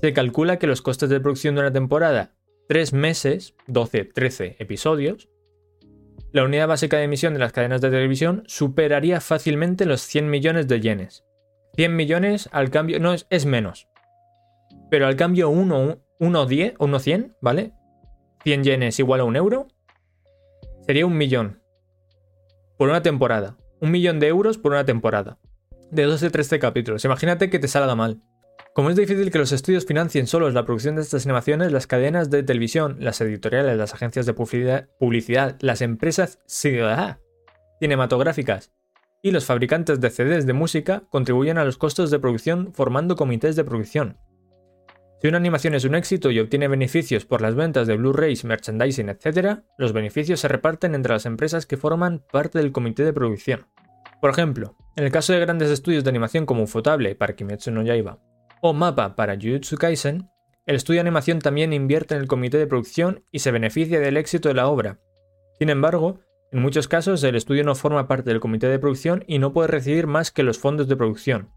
Se calcula que los costes de producción de una temporada, 3 meses, 12, 13 episodios, la unidad básica de emisión de las cadenas de televisión superaría fácilmente los 100 millones de yenes. 100 millones al cambio, no es, es menos. Pero al cambio 1, 1, 10 o 1, 100, ¿vale? 100 yenes igual a un euro. Sería un millón. Por una temporada. Un millón de euros por una temporada. De 12 13 capítulos. Imagínate que te salga mal. Como es difícil que los estudios financien solos la producción de estas animaciones, las cadenas de televisión, las editoriales, las agencias de publicidad, las empresas cinematográficas y los fabricantes de CDs de música contribuyen a los costos de producción formando comités de producción. Si una animación es un éxito y obtiene beneficios por las ventas de Blu-rays, merchandising, etc., los beneficios se reparten entre las empresas que forman parte del comité de producción. Por ejemplo, en el caso de grandes estudios de animación como Ufotable para Kimetsu no Yaiba o Mapa para Jujutsu Kaisen, el estudio de animación también invierte en el comité de producción y se beneficia del éxito de la obra. Sin embargo, en muchos casos el estudio no forma parte del comité de producción y no puede recibir más que los fondos de producción.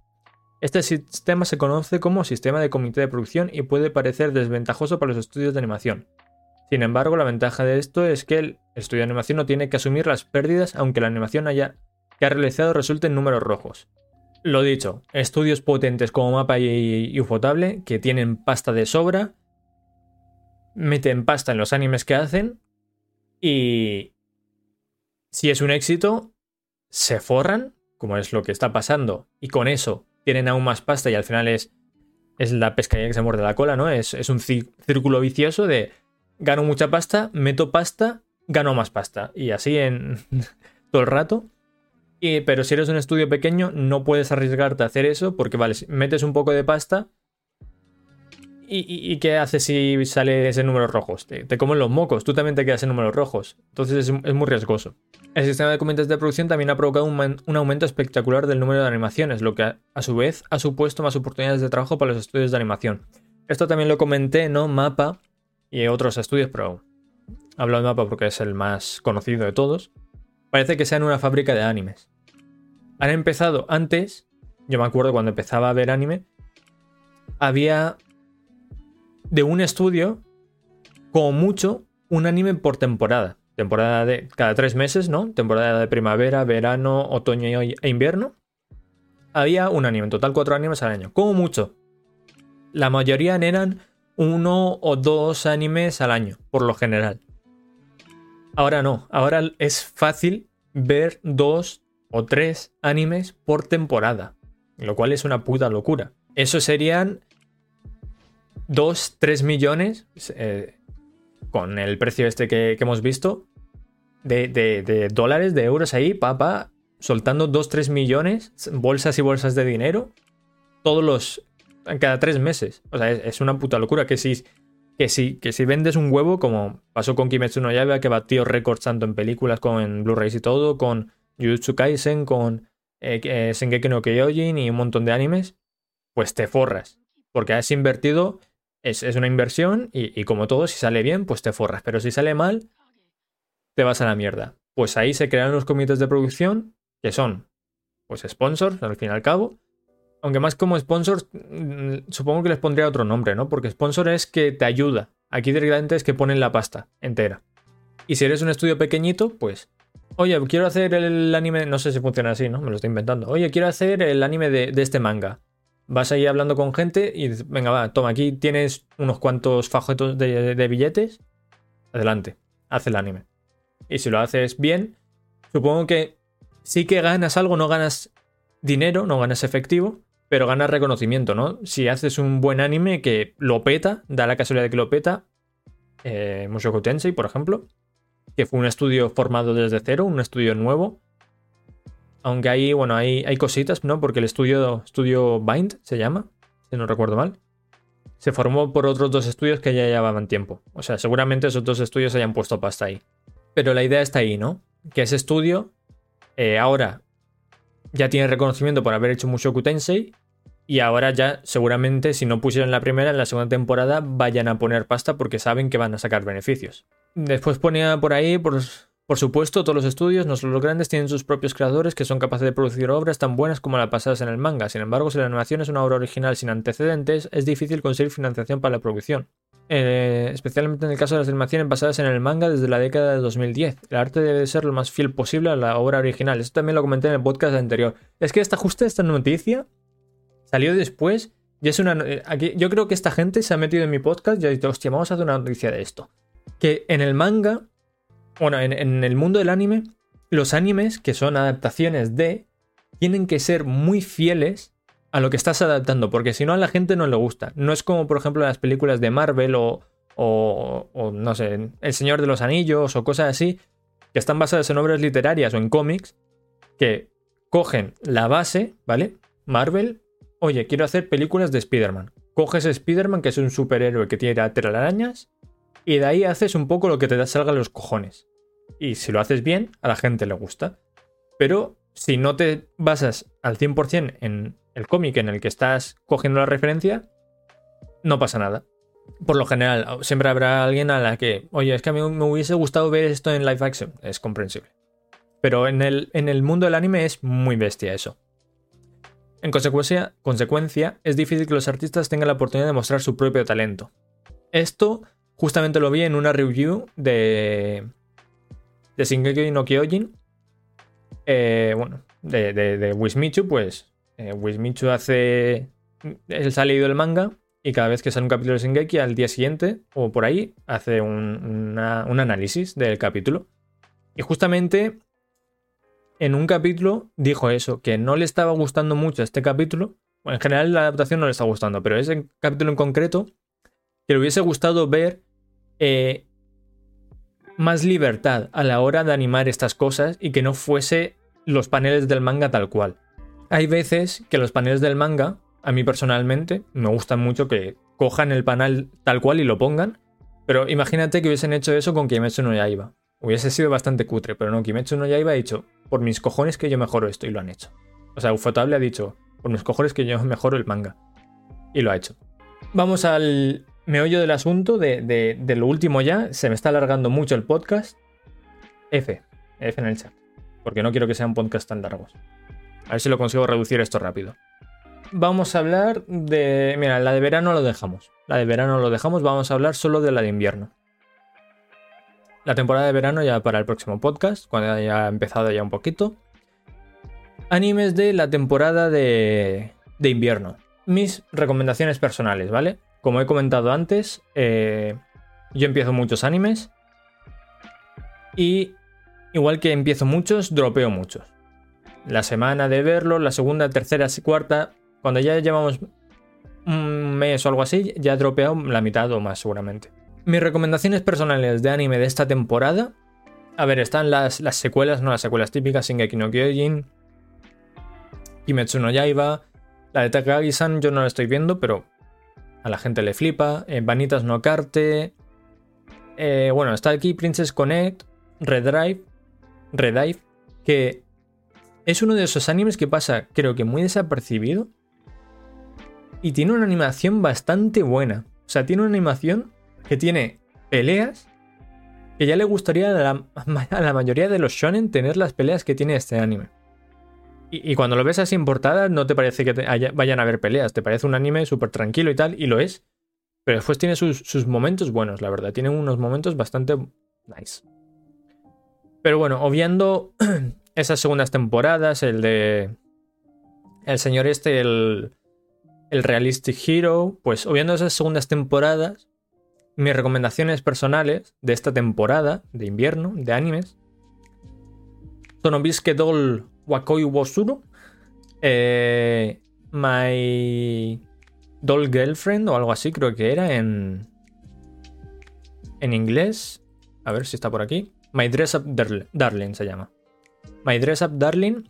Este sistema se conoce como sistema de comité de producción y puede parecer desventajoso para los estudios de animación. Sin embargo, la ventaja de esto es que el estudio de animación no tiene que asumir las pérdidas aunque la animación haya, que ha realizado resulte en números rojos. Lo dicho, estudios potentes como Mapa y, Ufotable, que tienen pasta de sobra, meten pasta en los animes que hacen y si es un éxito, se forran, como es lo que está pasando, y con eso tienen aún más pasta y al final es, es la pescadilla que se muerde la cola, ¿no? Es, es un círculo vicioso de gano mucha pasta, meto pasta, gano más pasta. Y así en todo el rato pero si eres un estudio pequeño, no puedes arriesgarte a hacer eso porque, vale, metes un poco de pasta. ¿Y, qué haces si sale ese número rojos? Te, te, comen los mocos, tú también te quedas en números rojos. Entonces es, muy riesgoso. El sistema de comités de producción también ha provocado un, aumento espectacular del número de animaciones, lo que a, a, su vez ha supuesto más oportunidades de trabajo para los estudios de animación. Esto también lo comenté, ¿no? Mapa y otros estudios, pero hablo de Mapa porque es el más conocido de todos. Parece que sean una fábrica de animes han empezado antes, yo me acuerdo cuando empezaba a ver anime, había de un estudio, como mucho, un anime por temporada. Temporada de cada tres meses, ¿no? Temporada de primavera, verano, otoño e invierno. Había un anime, en total cuatro animes al año. Como mucho. La mayoría eran uno o dos animes al año, por lo general. Ahora no, ahora es fácil ver dos, o tres animes por temporada, lo cual es una puta locura. Eso serían 2, 3 millones eh, con el precio este que, hemos visto de, dólares, de euros ahí, papá, soltando 2, 3 millones, bolsas y bolsas de dinero, todos los, cada tres meses. O sea, es, una puta locura que si, que si, que si vendes un huevo, como pasó con Kimetsu no Yaiba, que batió récords tanto en películas como en Blu-rays y todo, con Jujutsu Kaisen, con eh, eh, Shingeki no Kyojin y un montón de animes, pues te forras. Porque has invertido, es, una inversión y, como todo, si sale bien, pues te forras. Pero si sale mal, te vas a la mierda. Pues ahí se crean los comités de producción, que son, pues, sponsors, al fin y al cabo. Aunque más como sponsors, mm, supongo que les pondría otro nombre, ¿no? Porque sponsor es que te ayuda. Aquí directamente es que ponen la pasta entera. Y si eres un estudio pequeñito, pues Oye, quiero hacer el anime, no sé si funciona así, ¿no? Me lo estoy inventando. Oye, quiero hacer el anime de, este manga. Vas ahí hablando con gente y venga, va, toma, aquí tienes unos cuantos fajetos de, billetes. Adelante, haz el anime. Y si lo haces bien, supongo que sí que ganas algo, no ganas dinero, no ganas efectivo, pero ganas reconocimiento, ¿no? Si haces un buen anime que lo peta, da la casualidad de que lo peta, eh, Mushoku Tensei, por ejemplo, que fue un estudio formado desde cero, un estudio nuevo, Aunque ahí, bueno, hay, hay cositas, ¿no? Porque el estudio, estudio Bind se llama, si no recuerdo mal. Se formó por otros dos estudios que ya llevaban tiempo. O sea, seguramente esos dos estudios hayan puesto pasta ahí. Pero la idea está ahí, ¿no? Que ese estudio eh, ahora ya tiene reconocimiento por haber hecho mucho Tensei y ahora ya seguramente si no pusieron la primera, en la segunda temporada vayan a poner pasta porque saben que van a sacar beneficios. Después ponía por ahí, por, por supuesto, todos los estudios, no solo los grandes, tienen sus propios creadores que son capaces de producir obras tan buenas como las pasadas en el manga. Sin embargo, si la animación es una obra original sin antecedentes, es difícil conseguir financiación para la producción. Eh, especialmente en el caso de las animaciones basadas en el manga desde la década de 2010. El arte debe ser lo más fiel posible a la obra original. Esto también lo comenté en el podcast anterior. Es que esta justa esta noticia Salió después y es una... Eh, aquí, yo creo que esta gente se ha metido en mi podcast y ha dicho, hostia, vamos a hacer una noticia de esto. Que en el manga, bueno, en, el mundo del anime, los animes, que son adaptaciones de, tienen que ser muy fieles a lo que estás adaptando, porque si no a la gente no le gusta. No es como, por ejemplo, las películas de Marvel o, o, no sé, El Señor de los Anillos o cosas así, que están basadas en obras literarias o en cómics, que cogen la base, ¿vale? Marvel, oye, quiero hacer películas de Spider-Man. Coges a Spider-Man, que es un superhéroe que tiene telarañas, y de ahí haces un poco lo que te salga los cojones. Y si lo haces bien, a la gente le gusta. Pero si no te basas al 100% en el cómic en el que estás cogiendo la referencia, no pasa nada. Por lo general, siempre habrá alguien a la que, oye, es que a mí me hubiese gustado ver esto en live action. Es comprensible. Pero en el, en el mundo del anime es muy bestia eso. En consecuencia, consecuencia, es difícil que los artistas tengan la oportunidad de mostrar su propio talento. Esto justamente lo vi en una review de, de Shingeki no Kyojin. Eh, bueno, de, de, Wismichu, pues eh, Wismichu hace... Él se ha leído el manga y cada vez que sale un capítulo de Shingeki, al día siguiente o por ahí, hace un, análisis del capítulo. Y justamente en un capítulo dijo eso, que no le estaba gustando mucho este capítulo. En general la adaptación no le está gustando, pero ese capítulo en concreto, que le hubiese gustado ver eh, más libertad a la hora de animar estas cosas y que no fuese los paneles del manga tal cual. Hay veces que los paneles del manga, a mí personalmente, me gustan mucho que cojan el panel tal cual y lo pongan, pero imagínate que hubiesen hecho eso con Kimetsu no Yaiba. Hubiese sido bastante cutre, pero no, Kimetsu no Yaiba ha dicho, por mis cojones que yo mejoro esto, y lo han hecho. O sea, Ufotable ha dicho, por mis cojones que yo mejoro el manga. Y lo ha hecho. Vamos al meollo del asunto, de, de, lo último ya. Se me está alargando mucho el podcast. F. F en el chat. Porque no quiero que sean podcasts tan largos. A ver si lo consigo reducir esto rápido. Vamos a hablar de... Mira, la de verano lo dejamos. La de verano lo dejamos. Vamos a hablar solo de la de invierno la temporada de verano ya para el próximo podcast, cuando haya empezado ya un poquito. Animes de la temporada de, de invierno. Mis recomendaciones personales, ¿vale? Como he comentado antes, eh, yo empiezo muchos animes. Y igual que empiezo muchos, dropeo muchos. La semana de verlo, la segunda, tercera, cuarta, cuando ya llevamos un mes o algo así, ya he la mitad o más seguramente. Mis recomendaciones personales de anime de esta temporada. A ver, están las, las secuelas, no las secuelas típicas, Shingeki no Kyojin, Kimetsu no Yaiba, la de Takagi-san yo no la estoy viendo, pero a la gente le flipa. Eh, Vanitas no Carte. Eh, bueno, está aquí Princess Connect, Red Drive, Red Dive, que es uno de esos animes que pasa, creo que muy desapercibido. Y tiene una animación bastante buena. O sea, tiene una animación que tiene peleas que ya le gustaría a la, mayoría de los shonen tener las peleas que tiene este anime. Y, cuando lo ves así en portada, no te parece que vayan a haber peleas, te parece un anime súper tranquilo y tal, y lo es. Pero después tiene sus, momentos buenos, la verdad. Tiene unos momentos bastante nice. Pero bueno, obviando esas segundas temporadas, el de. El señor este, el. El Realistic Hero, pues obviando esas segundas temporadas, mis recomendaciones personales de esta temporada de invierno de animes Sonobisuke Doll Wakoi Wosuro, eh, My Doll Girlfriend o algo así creo que era en, en inglés. A ver si está por aquí. My Dress Up Darling se llama. My Dress Up Darling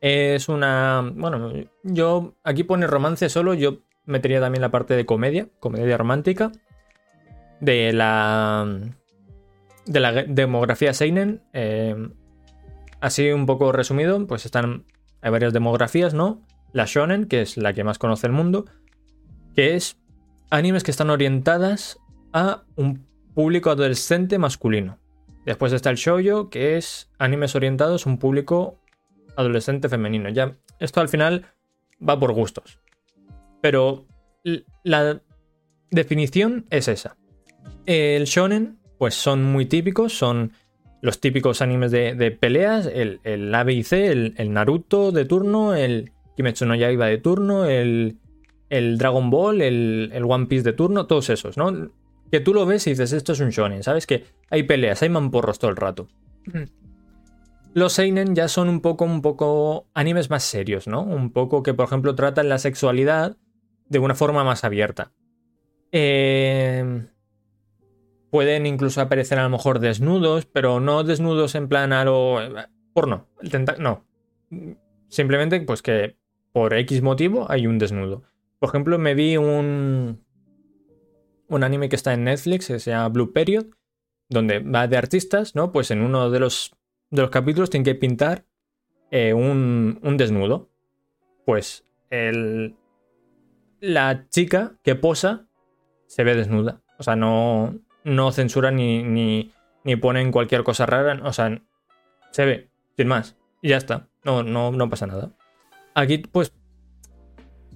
Es una. Bueno, yo. Aquí pone romance solo. Yo metería también la parte de comedia. Comedia romántica. De la. De la demografía Seinen. Eh, así un poco resumido. Pues están. Hay varias demografías, ¿no? La Shonen, que es la que más conoce el mundo. Que es animes que están orientadas a un público adolescente masculino. Después está el shoujo, que es animes orientados a un público adolescente femenino. Ya, esto al final va por gustos. Pero la definición es esa. El shonen, pues son muy típicos, son los típicos animes de, peleas, el, el A, B y C, el, Naruto de turno, el Kimetsu no Yaiba de turno, el, el Dragon Ball, el, el One Piece de turno, todos esos, ¿no? que tú lo ves y dices, esto es un shonen, ¿sabes? Que hay peleas, hay mamporros todo el rato. Los seinen ya son un poco, un poco animes más serios, ¿no? Un poco que, por ejemplo, tratan la sexualidad de una forma más abierta. Em, pueden incluso aparecer a lo mejor desnudos, pero no desnudos en plan a lo... Porno. No. Simplemente, pues que por X motivo hay un desnudo. Por ejemplo, me vi un, un anime que está en Netflix, que se llama Blue Period, donde va de artistas, ¿no? Pues en uno de los, de los capítulos tienen que pintar eh, un, un, desnudo. Pues el, la chica que posa se ve desnuda. O sea, no, no censura ni, ni, ni ponen cualquier cosa rara. O sea, se ve, sin más. Y ya está. No, no, no pasa nada. Aquí, pues,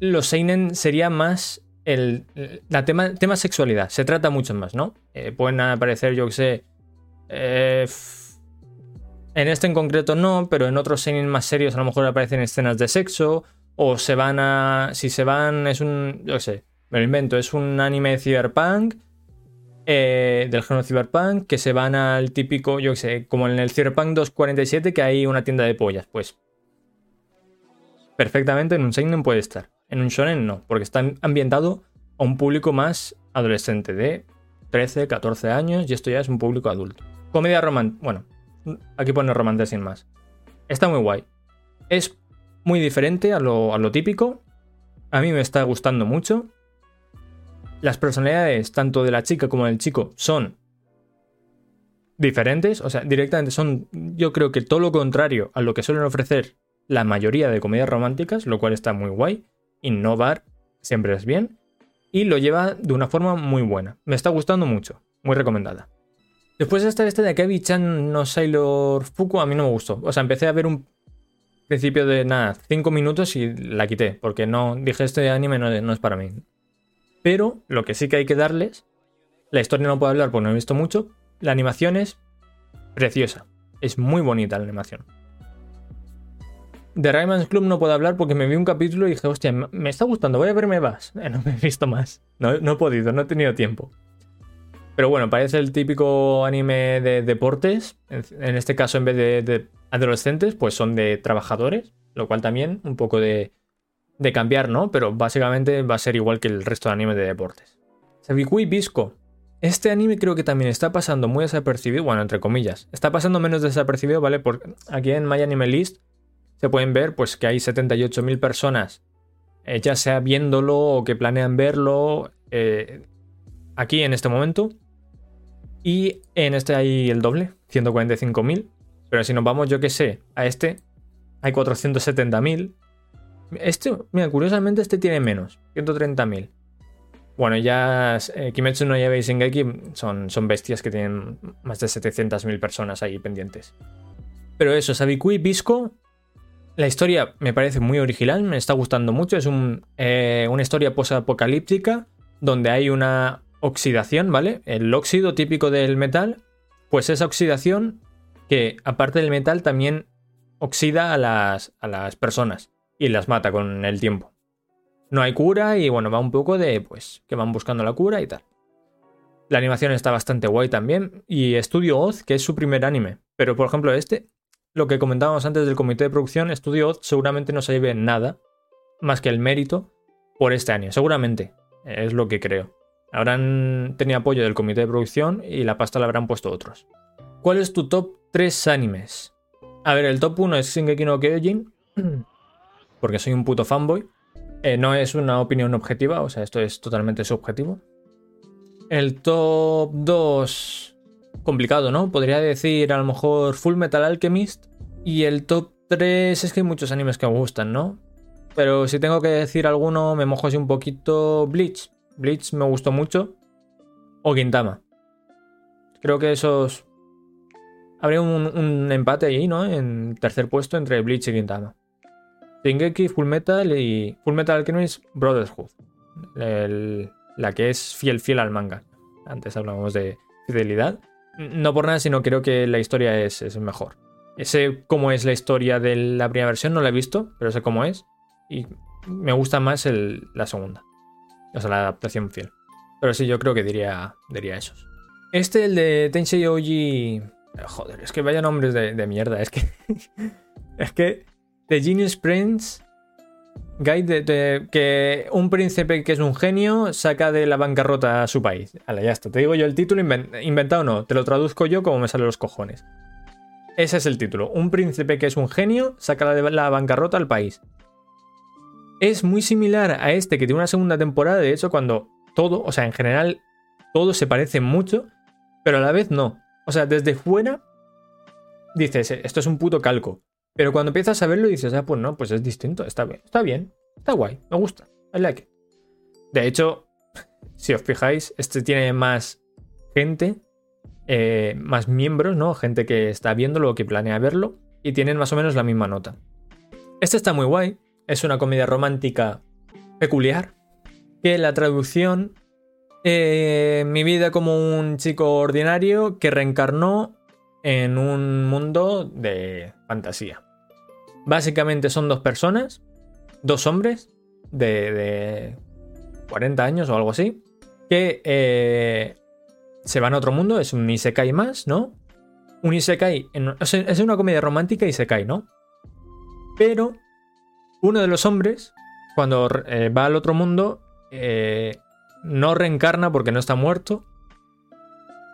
los Seinen sería más el la tema, tema sexualidad. Se trata mucho más, ¿no? Eh, pueden aparecer, yo que sé. Eh, en este en concreto no, pero en otros seinen más serios a lo mejor aparecen escenas de sexo. O se van a. Si se van, es un. Yo qué sé, me lo invento, es un anime de cyberpunk. Eh, del género cyberpunk, que se van al típico, yo que sé, como en el Cyberpunk 247, que hay una tienda de pollas. Pues. Perfectamente en un seinen puede estar. En un shonen no, porque está ambientado a un público más adolescente de 13, 14 años y esto ya es un público adulto. Comedia romántica, bueno, aquí pone romance sin más. Está muy guay. Es muy diferente a lo, a lo típico. A mí me está gustando mucho. Las personalidades, tanto de la chica como del chico, son diferentes. O sea, directamente son, yo creo que todo lo contrario a lo que suelen ofrecer la mayoría de comedias románticas, lo cual está muy guay innovar siempre es bien y lo lleva de una forma muy buena. Me está gustando mucho, muy recomendada. Después está este de Akebi-chan no Sailor Fuku, a mí no me gustó. O sea, empecé a ver un principio de nada, 5 minutos y la quité, porque no dije este anime no, no, es para mí. Pero lo que sí que hay que darles, la historia no puedo hablar porque no he visto mucho, la animación es preciosa, es muy bonita la animación. De Rayman's Club no puedo hablar porque me vi un capítulo y dije, hostia, me está gustando, voy a verme más. No me he visto más. No, no he podido, no he tenido tiempo. Pero bueno, parece el típico anime de deportes. En este caso, en vez de, adolescentes, pues son de trabajadores. Lo cual también un poco de, de cambiar, ¿no? Pero básicamente va a ser igual que el resto de anime de deportes. Sabikui Bisco. Este anime creo que también está pasando muy desapercibido, bueno, entre comillas. Está pasando menos desapercibido, ¿vale? Porque aquí en My Anime List se pueden ver pues que hay 78.000 personas, eh, ya sea viéndolo o que planean verlo eh, aquí en este momento. Y en este hay el doble, 145.000. Pero si nos vamos, yo que sé, a este hay 470.000. Este, mira, curiosamente este tiene menos, 130.000. Bueno, ya eh, Kimetsu no Yaiba y Shingeki son, son bestias que tienen más de 700.000 personas ahí pendientes. Pero eso, Sabikui Bisco la historia me parece muy original, me está gustando mucho. Es eh, una historia posapocalíptica donde hay una oxidación, ¿vale? El óxido típico del metal, pues esa oxidación que aparte del metal también oxida a las, a las personas y las mata con el tiempo. No hay cura y bueno, va un poco de pues que van buscando la cura y tal. La animación está bastante guay también y Studio Oz, que es su primer anime, pero por ejemplo este lo que comentábamos antes del comité de producción, Studio seguramente no se lleve nada más que el mérito por este año. Seguramente, es lo que creo. Habrán tenido apoyo del comité de producción y la pasta la habrán puesto otros. ¿Cuál es tu top 3 animes? A ver, el top 1 es Shingeki no Kyojin. porque soy un puto fanboy. Eh, no es una opinión objetiva, o sea, esto es totalmente subjetivo. El top 2, complicado, ¿no? Podría decir a lo mejor Full Metal Alchemist. Y el top 3 es que hay muchos animes que me gustan, ¿no? Pero si tengo que decir alguno, me mojo así un poquito Bleach. Bleach me gustó mucho. O Gintama. Creo que esos... Habría un, empate ahí, ¿no? En tercer puesto entre Bleach y Gintama. Shingeki, Full Metal y Full Metal Alchemist Brotherhood. la que es fiel fiel al manga. Antes hablábamos de fidelidad. No por nada, sino creo que la historia es, es mejor. Sé cómo es la historia de la primera versión, no la he visto, pero sé cómo es. Y me gusta más la segunda. O sea, la adaptación fiel. Pero sí, yo creo que diría, diría esos. Este, el de Tensei Oji. Joder, es que vaya nombres de mierda. Es que. es que. The Genius Prince. Guide de, que un príncipe que es un genio saca de la bancarrota a su país. Vale, ya está. Te digo yo el título inventado no. Te lo traduzco yo como me salen los cojones. Ese es el título. Un príncipe que es un genio saca de la bancarrota al país. Es muy similar a este que tiene una segunda temporada. De hecho, cuando todo, o sea, en general, todo se parece mucho, pero a la vez no. O sea, desde fuera dices, esto es un puto calco. Pero cuando empiezas a verlo dices, ah, pues no, pues es distinto, está bien, está bien, está guay, me gusta, I like. De hecho, si os fijáis, este tiene más gente, eh, más miembros, ¿no? Gente que está viéndolo o que planea verlo, y tienen más o menos la misma nota. Este está muy guay, es una comedia romántica peculiar, que la traducción, eh, mi vida como un chico ordinario que reencarnó en un mundo de fantasía. Básicamente son dos personas, dos hombres de, 40 años o algo así, que eh, se van a otro mundo, es un Isekai más, ¿no? Un Isekai, es una comedia romántica Isekai, ¿no? Pero uno de los hombres, cuando eh, va al otro mundo, eh, no reencarna porque no está muerto,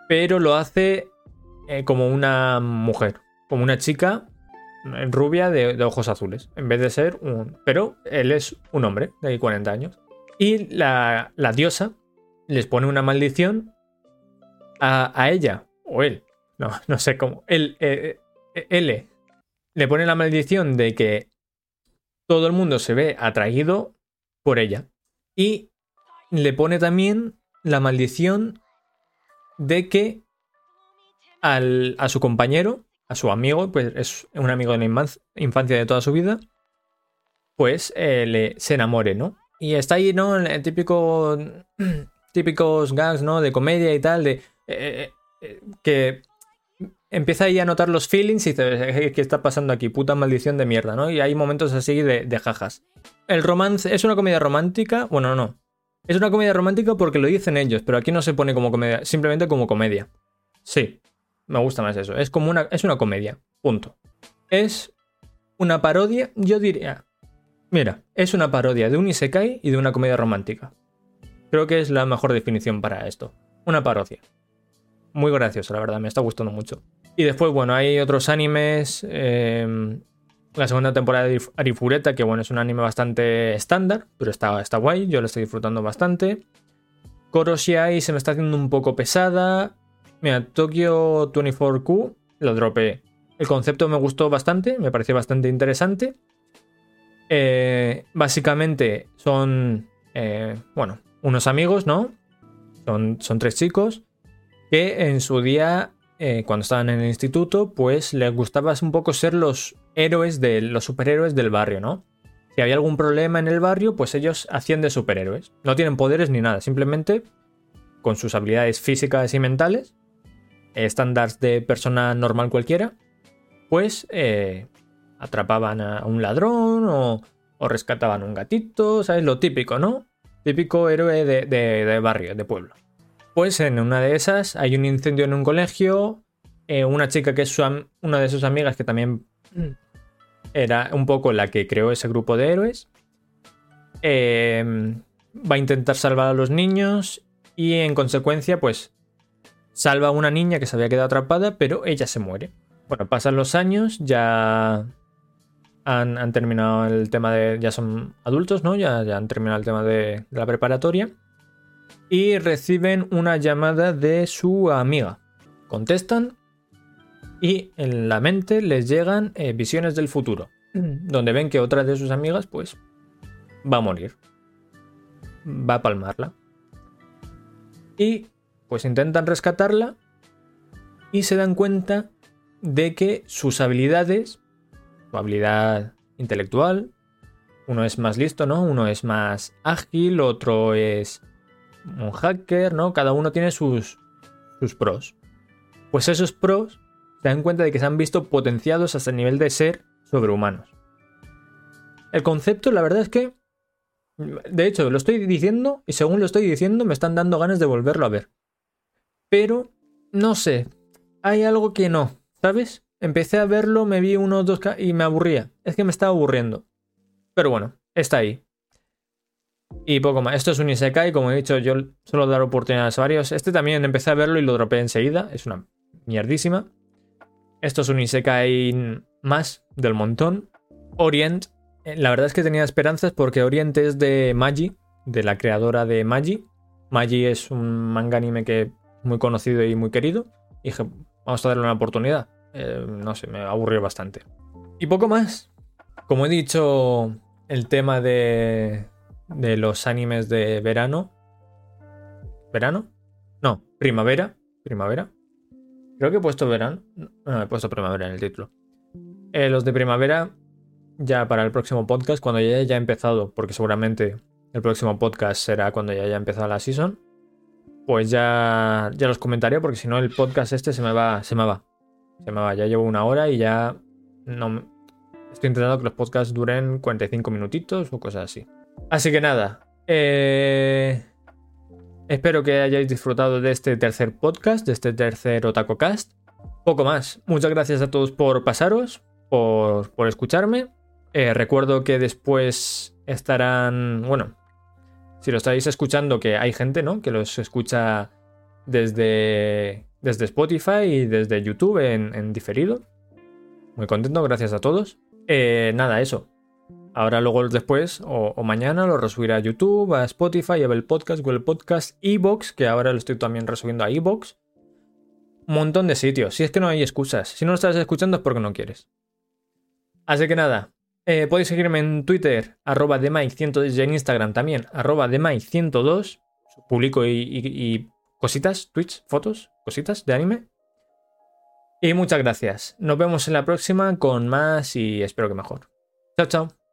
pero lo hace como una mujer, como una chica rubia de, ojos azules, en vez de ser un... Pero él es un hombre de 40 años. Y la, diosa les pone una maldición a, ella, o él, no, no sé cómo, él, eh, eh, él le pone la maldición de que todo el mundo se ve atraído por ella. Y le pone también la maldición de que a su compañero a su amigo, pues es un amigo de la infancia de toda su vida, pues eh, le, se enamore, ¿no? Y está ahí, ¿no? El típico, típicos gags, ¿no? De comedia y tal, de... Eh, eh, que empieza ahí a notar los feelings y dice, ¿qué está pasando aquí? Puta maldición de mierda, ¿no? Y hay momentos así de jajas. El romance es una comedia romántica, bueno, no. Es una comedia romántica porque lo dicen ellos, pero aquí no se pone como comedia, simplemente como comedia. Sí, me gusta más eso. Es como una, es una comedia. Punto. Es una parodia, yo diría. Mira, es una parodia de un Isekai y de una comedia romántica. Creo que es la mejor definición para esto. Una parodia. Muy graciosa, la verdad, me está gustando mucho. Y después, bueno, hay otros animes. Em, la segunda temporada de Arifureta, que bueno, es un anime bastante estándar, pero está, está guay, yo lo estoy disfrutando bastante. Koroshiai se me está haciendo un poco pesada. Mira, Tokyo 24Q lo dropé. El concepto me gustó bastante, me pareció bastante interesante. Eh, básicamente son, eh, bueno, unos amigos, ¿no? Son, son, tres chicos que en su día, eh, cuando estaban en el instituto, pues les gustaba un poco ser los héroes de los superhéroes del barrio, ¿no? Si había algún problema en el barrio, pues ellos hacían de superhéroes. No tienen poderes ni nada, simplemente con sus habilidades físicas y mentales estándares de persona normal cualquiera, pues eh, atrapaban a un ladrón o, rescataban a un gatito, ¿sabes? Lo típico, ¿no? Típico héroe de, barrio, de pueblo. Pues en una de esas hay un incendio en un colegio, eh, una chica que es una de sus amigas que también era un poco la que creó ese grupo de héroes, em, va a intentar salvar a los niños y en consecuencia pues salva a una niña que se había quedado atrapada, pero ella se muere. Bueno, pasan los años, ya han, terminado el tema de. Ya son adultos, ¿no? Ya, ya han terminado el tema de, la preparatoria. Y reciben una llamada de su amiga. Contestan. Y en la mente les llegan eh, visiones del futuro. Donde ven que otra de sus amigas, pues. Va a morir. Va a palmarla. Y pues intentan rescatarla. Y se dan cuenta de que sus habilidades habilidad intelectual. Uno es más listo, ¿no? Uno es más ágil, otro es un hacker, ¿no? Cada uno tiene sus, sus pros. Pues esos pros se dan cuenta de que se han visto potenciados hasta el nivel de ser sobrehumanos. El concepto, la verdad es que, de hecho, lo estoy diciendo y según lo estoy diciendo me están dando ganas de volverlo a ver. Pero, no sé, hay algo que no, ¿sabes? Empecé a verlo, me vi uno o dos y me aburría. Es que me estaba aburriendo. Pero bueno, está ahí. Y poco más. Esto es un Isekai, como he dicho, yo suelo dar oportunidades a varios. Este también empecé a verlo y lo dropeé enseguida. Es una mierdísima. Esto es un Isekai más del montón. Orient. Eh, la verdad es que tenía esperanzas porque Orient es de Magi, de la creadora de Magi. Magi es un manga anime que muy conocido y muy querido. Y dije, vamos a darle una oportunidad. Eh, no sé, me aburrió bastante. Y poco más. Como he dicho, el tema de, de los animes de verano. ¿Verano? No, primavera. Primavera. Creo que he puesto verano. No, he puesto primavera en el título. Eh, los de primavera, ya para el próximo podcast, cuando ya haya empezado, porque seguramente el próximo podcast será cuando ya haya empezado la season, pues ya, ya los comentaré, porque si no el podcast este se me va, se me va. Se me va, ya llevo una hora y ya no... Estoy intentando que los podcasts duren 45 minutitos o cosas así. Así que nada. Eh, espero que hayáis disfrutado de este tercer podcast, de este tercer OtacoCast. Poco más. Muchas gracias a todos por pasaros, por, por escucharme. Eh, recuerdo que después estarán, bueno, si lo estáis escuchando, que hay gente, ¿no? Que los escucha desde desde Spotify y desde YouTube en, diferido. Muy contento, gracias a todos. Eh, nada, eso. Ahora luego después o, mañana lo resubiré a YouTube, a Spotify, a el Podcast, Google Podcast, Evox, que ahora lo estoy también resubiendo a Evox. Un montón de sitios. Si es que no hay excusas. Si no lo estás escuchando es porque no quieres. Así que nada. Eh, podéis seguirme en Twitter, arroba demike102 y en Instagram también, arroba demike102. Publico y cositas, tweets, fotos, cositas de anime. Y muchas gracias. Nos vemos en la próxima con más y espero que mejor. Chao, chao.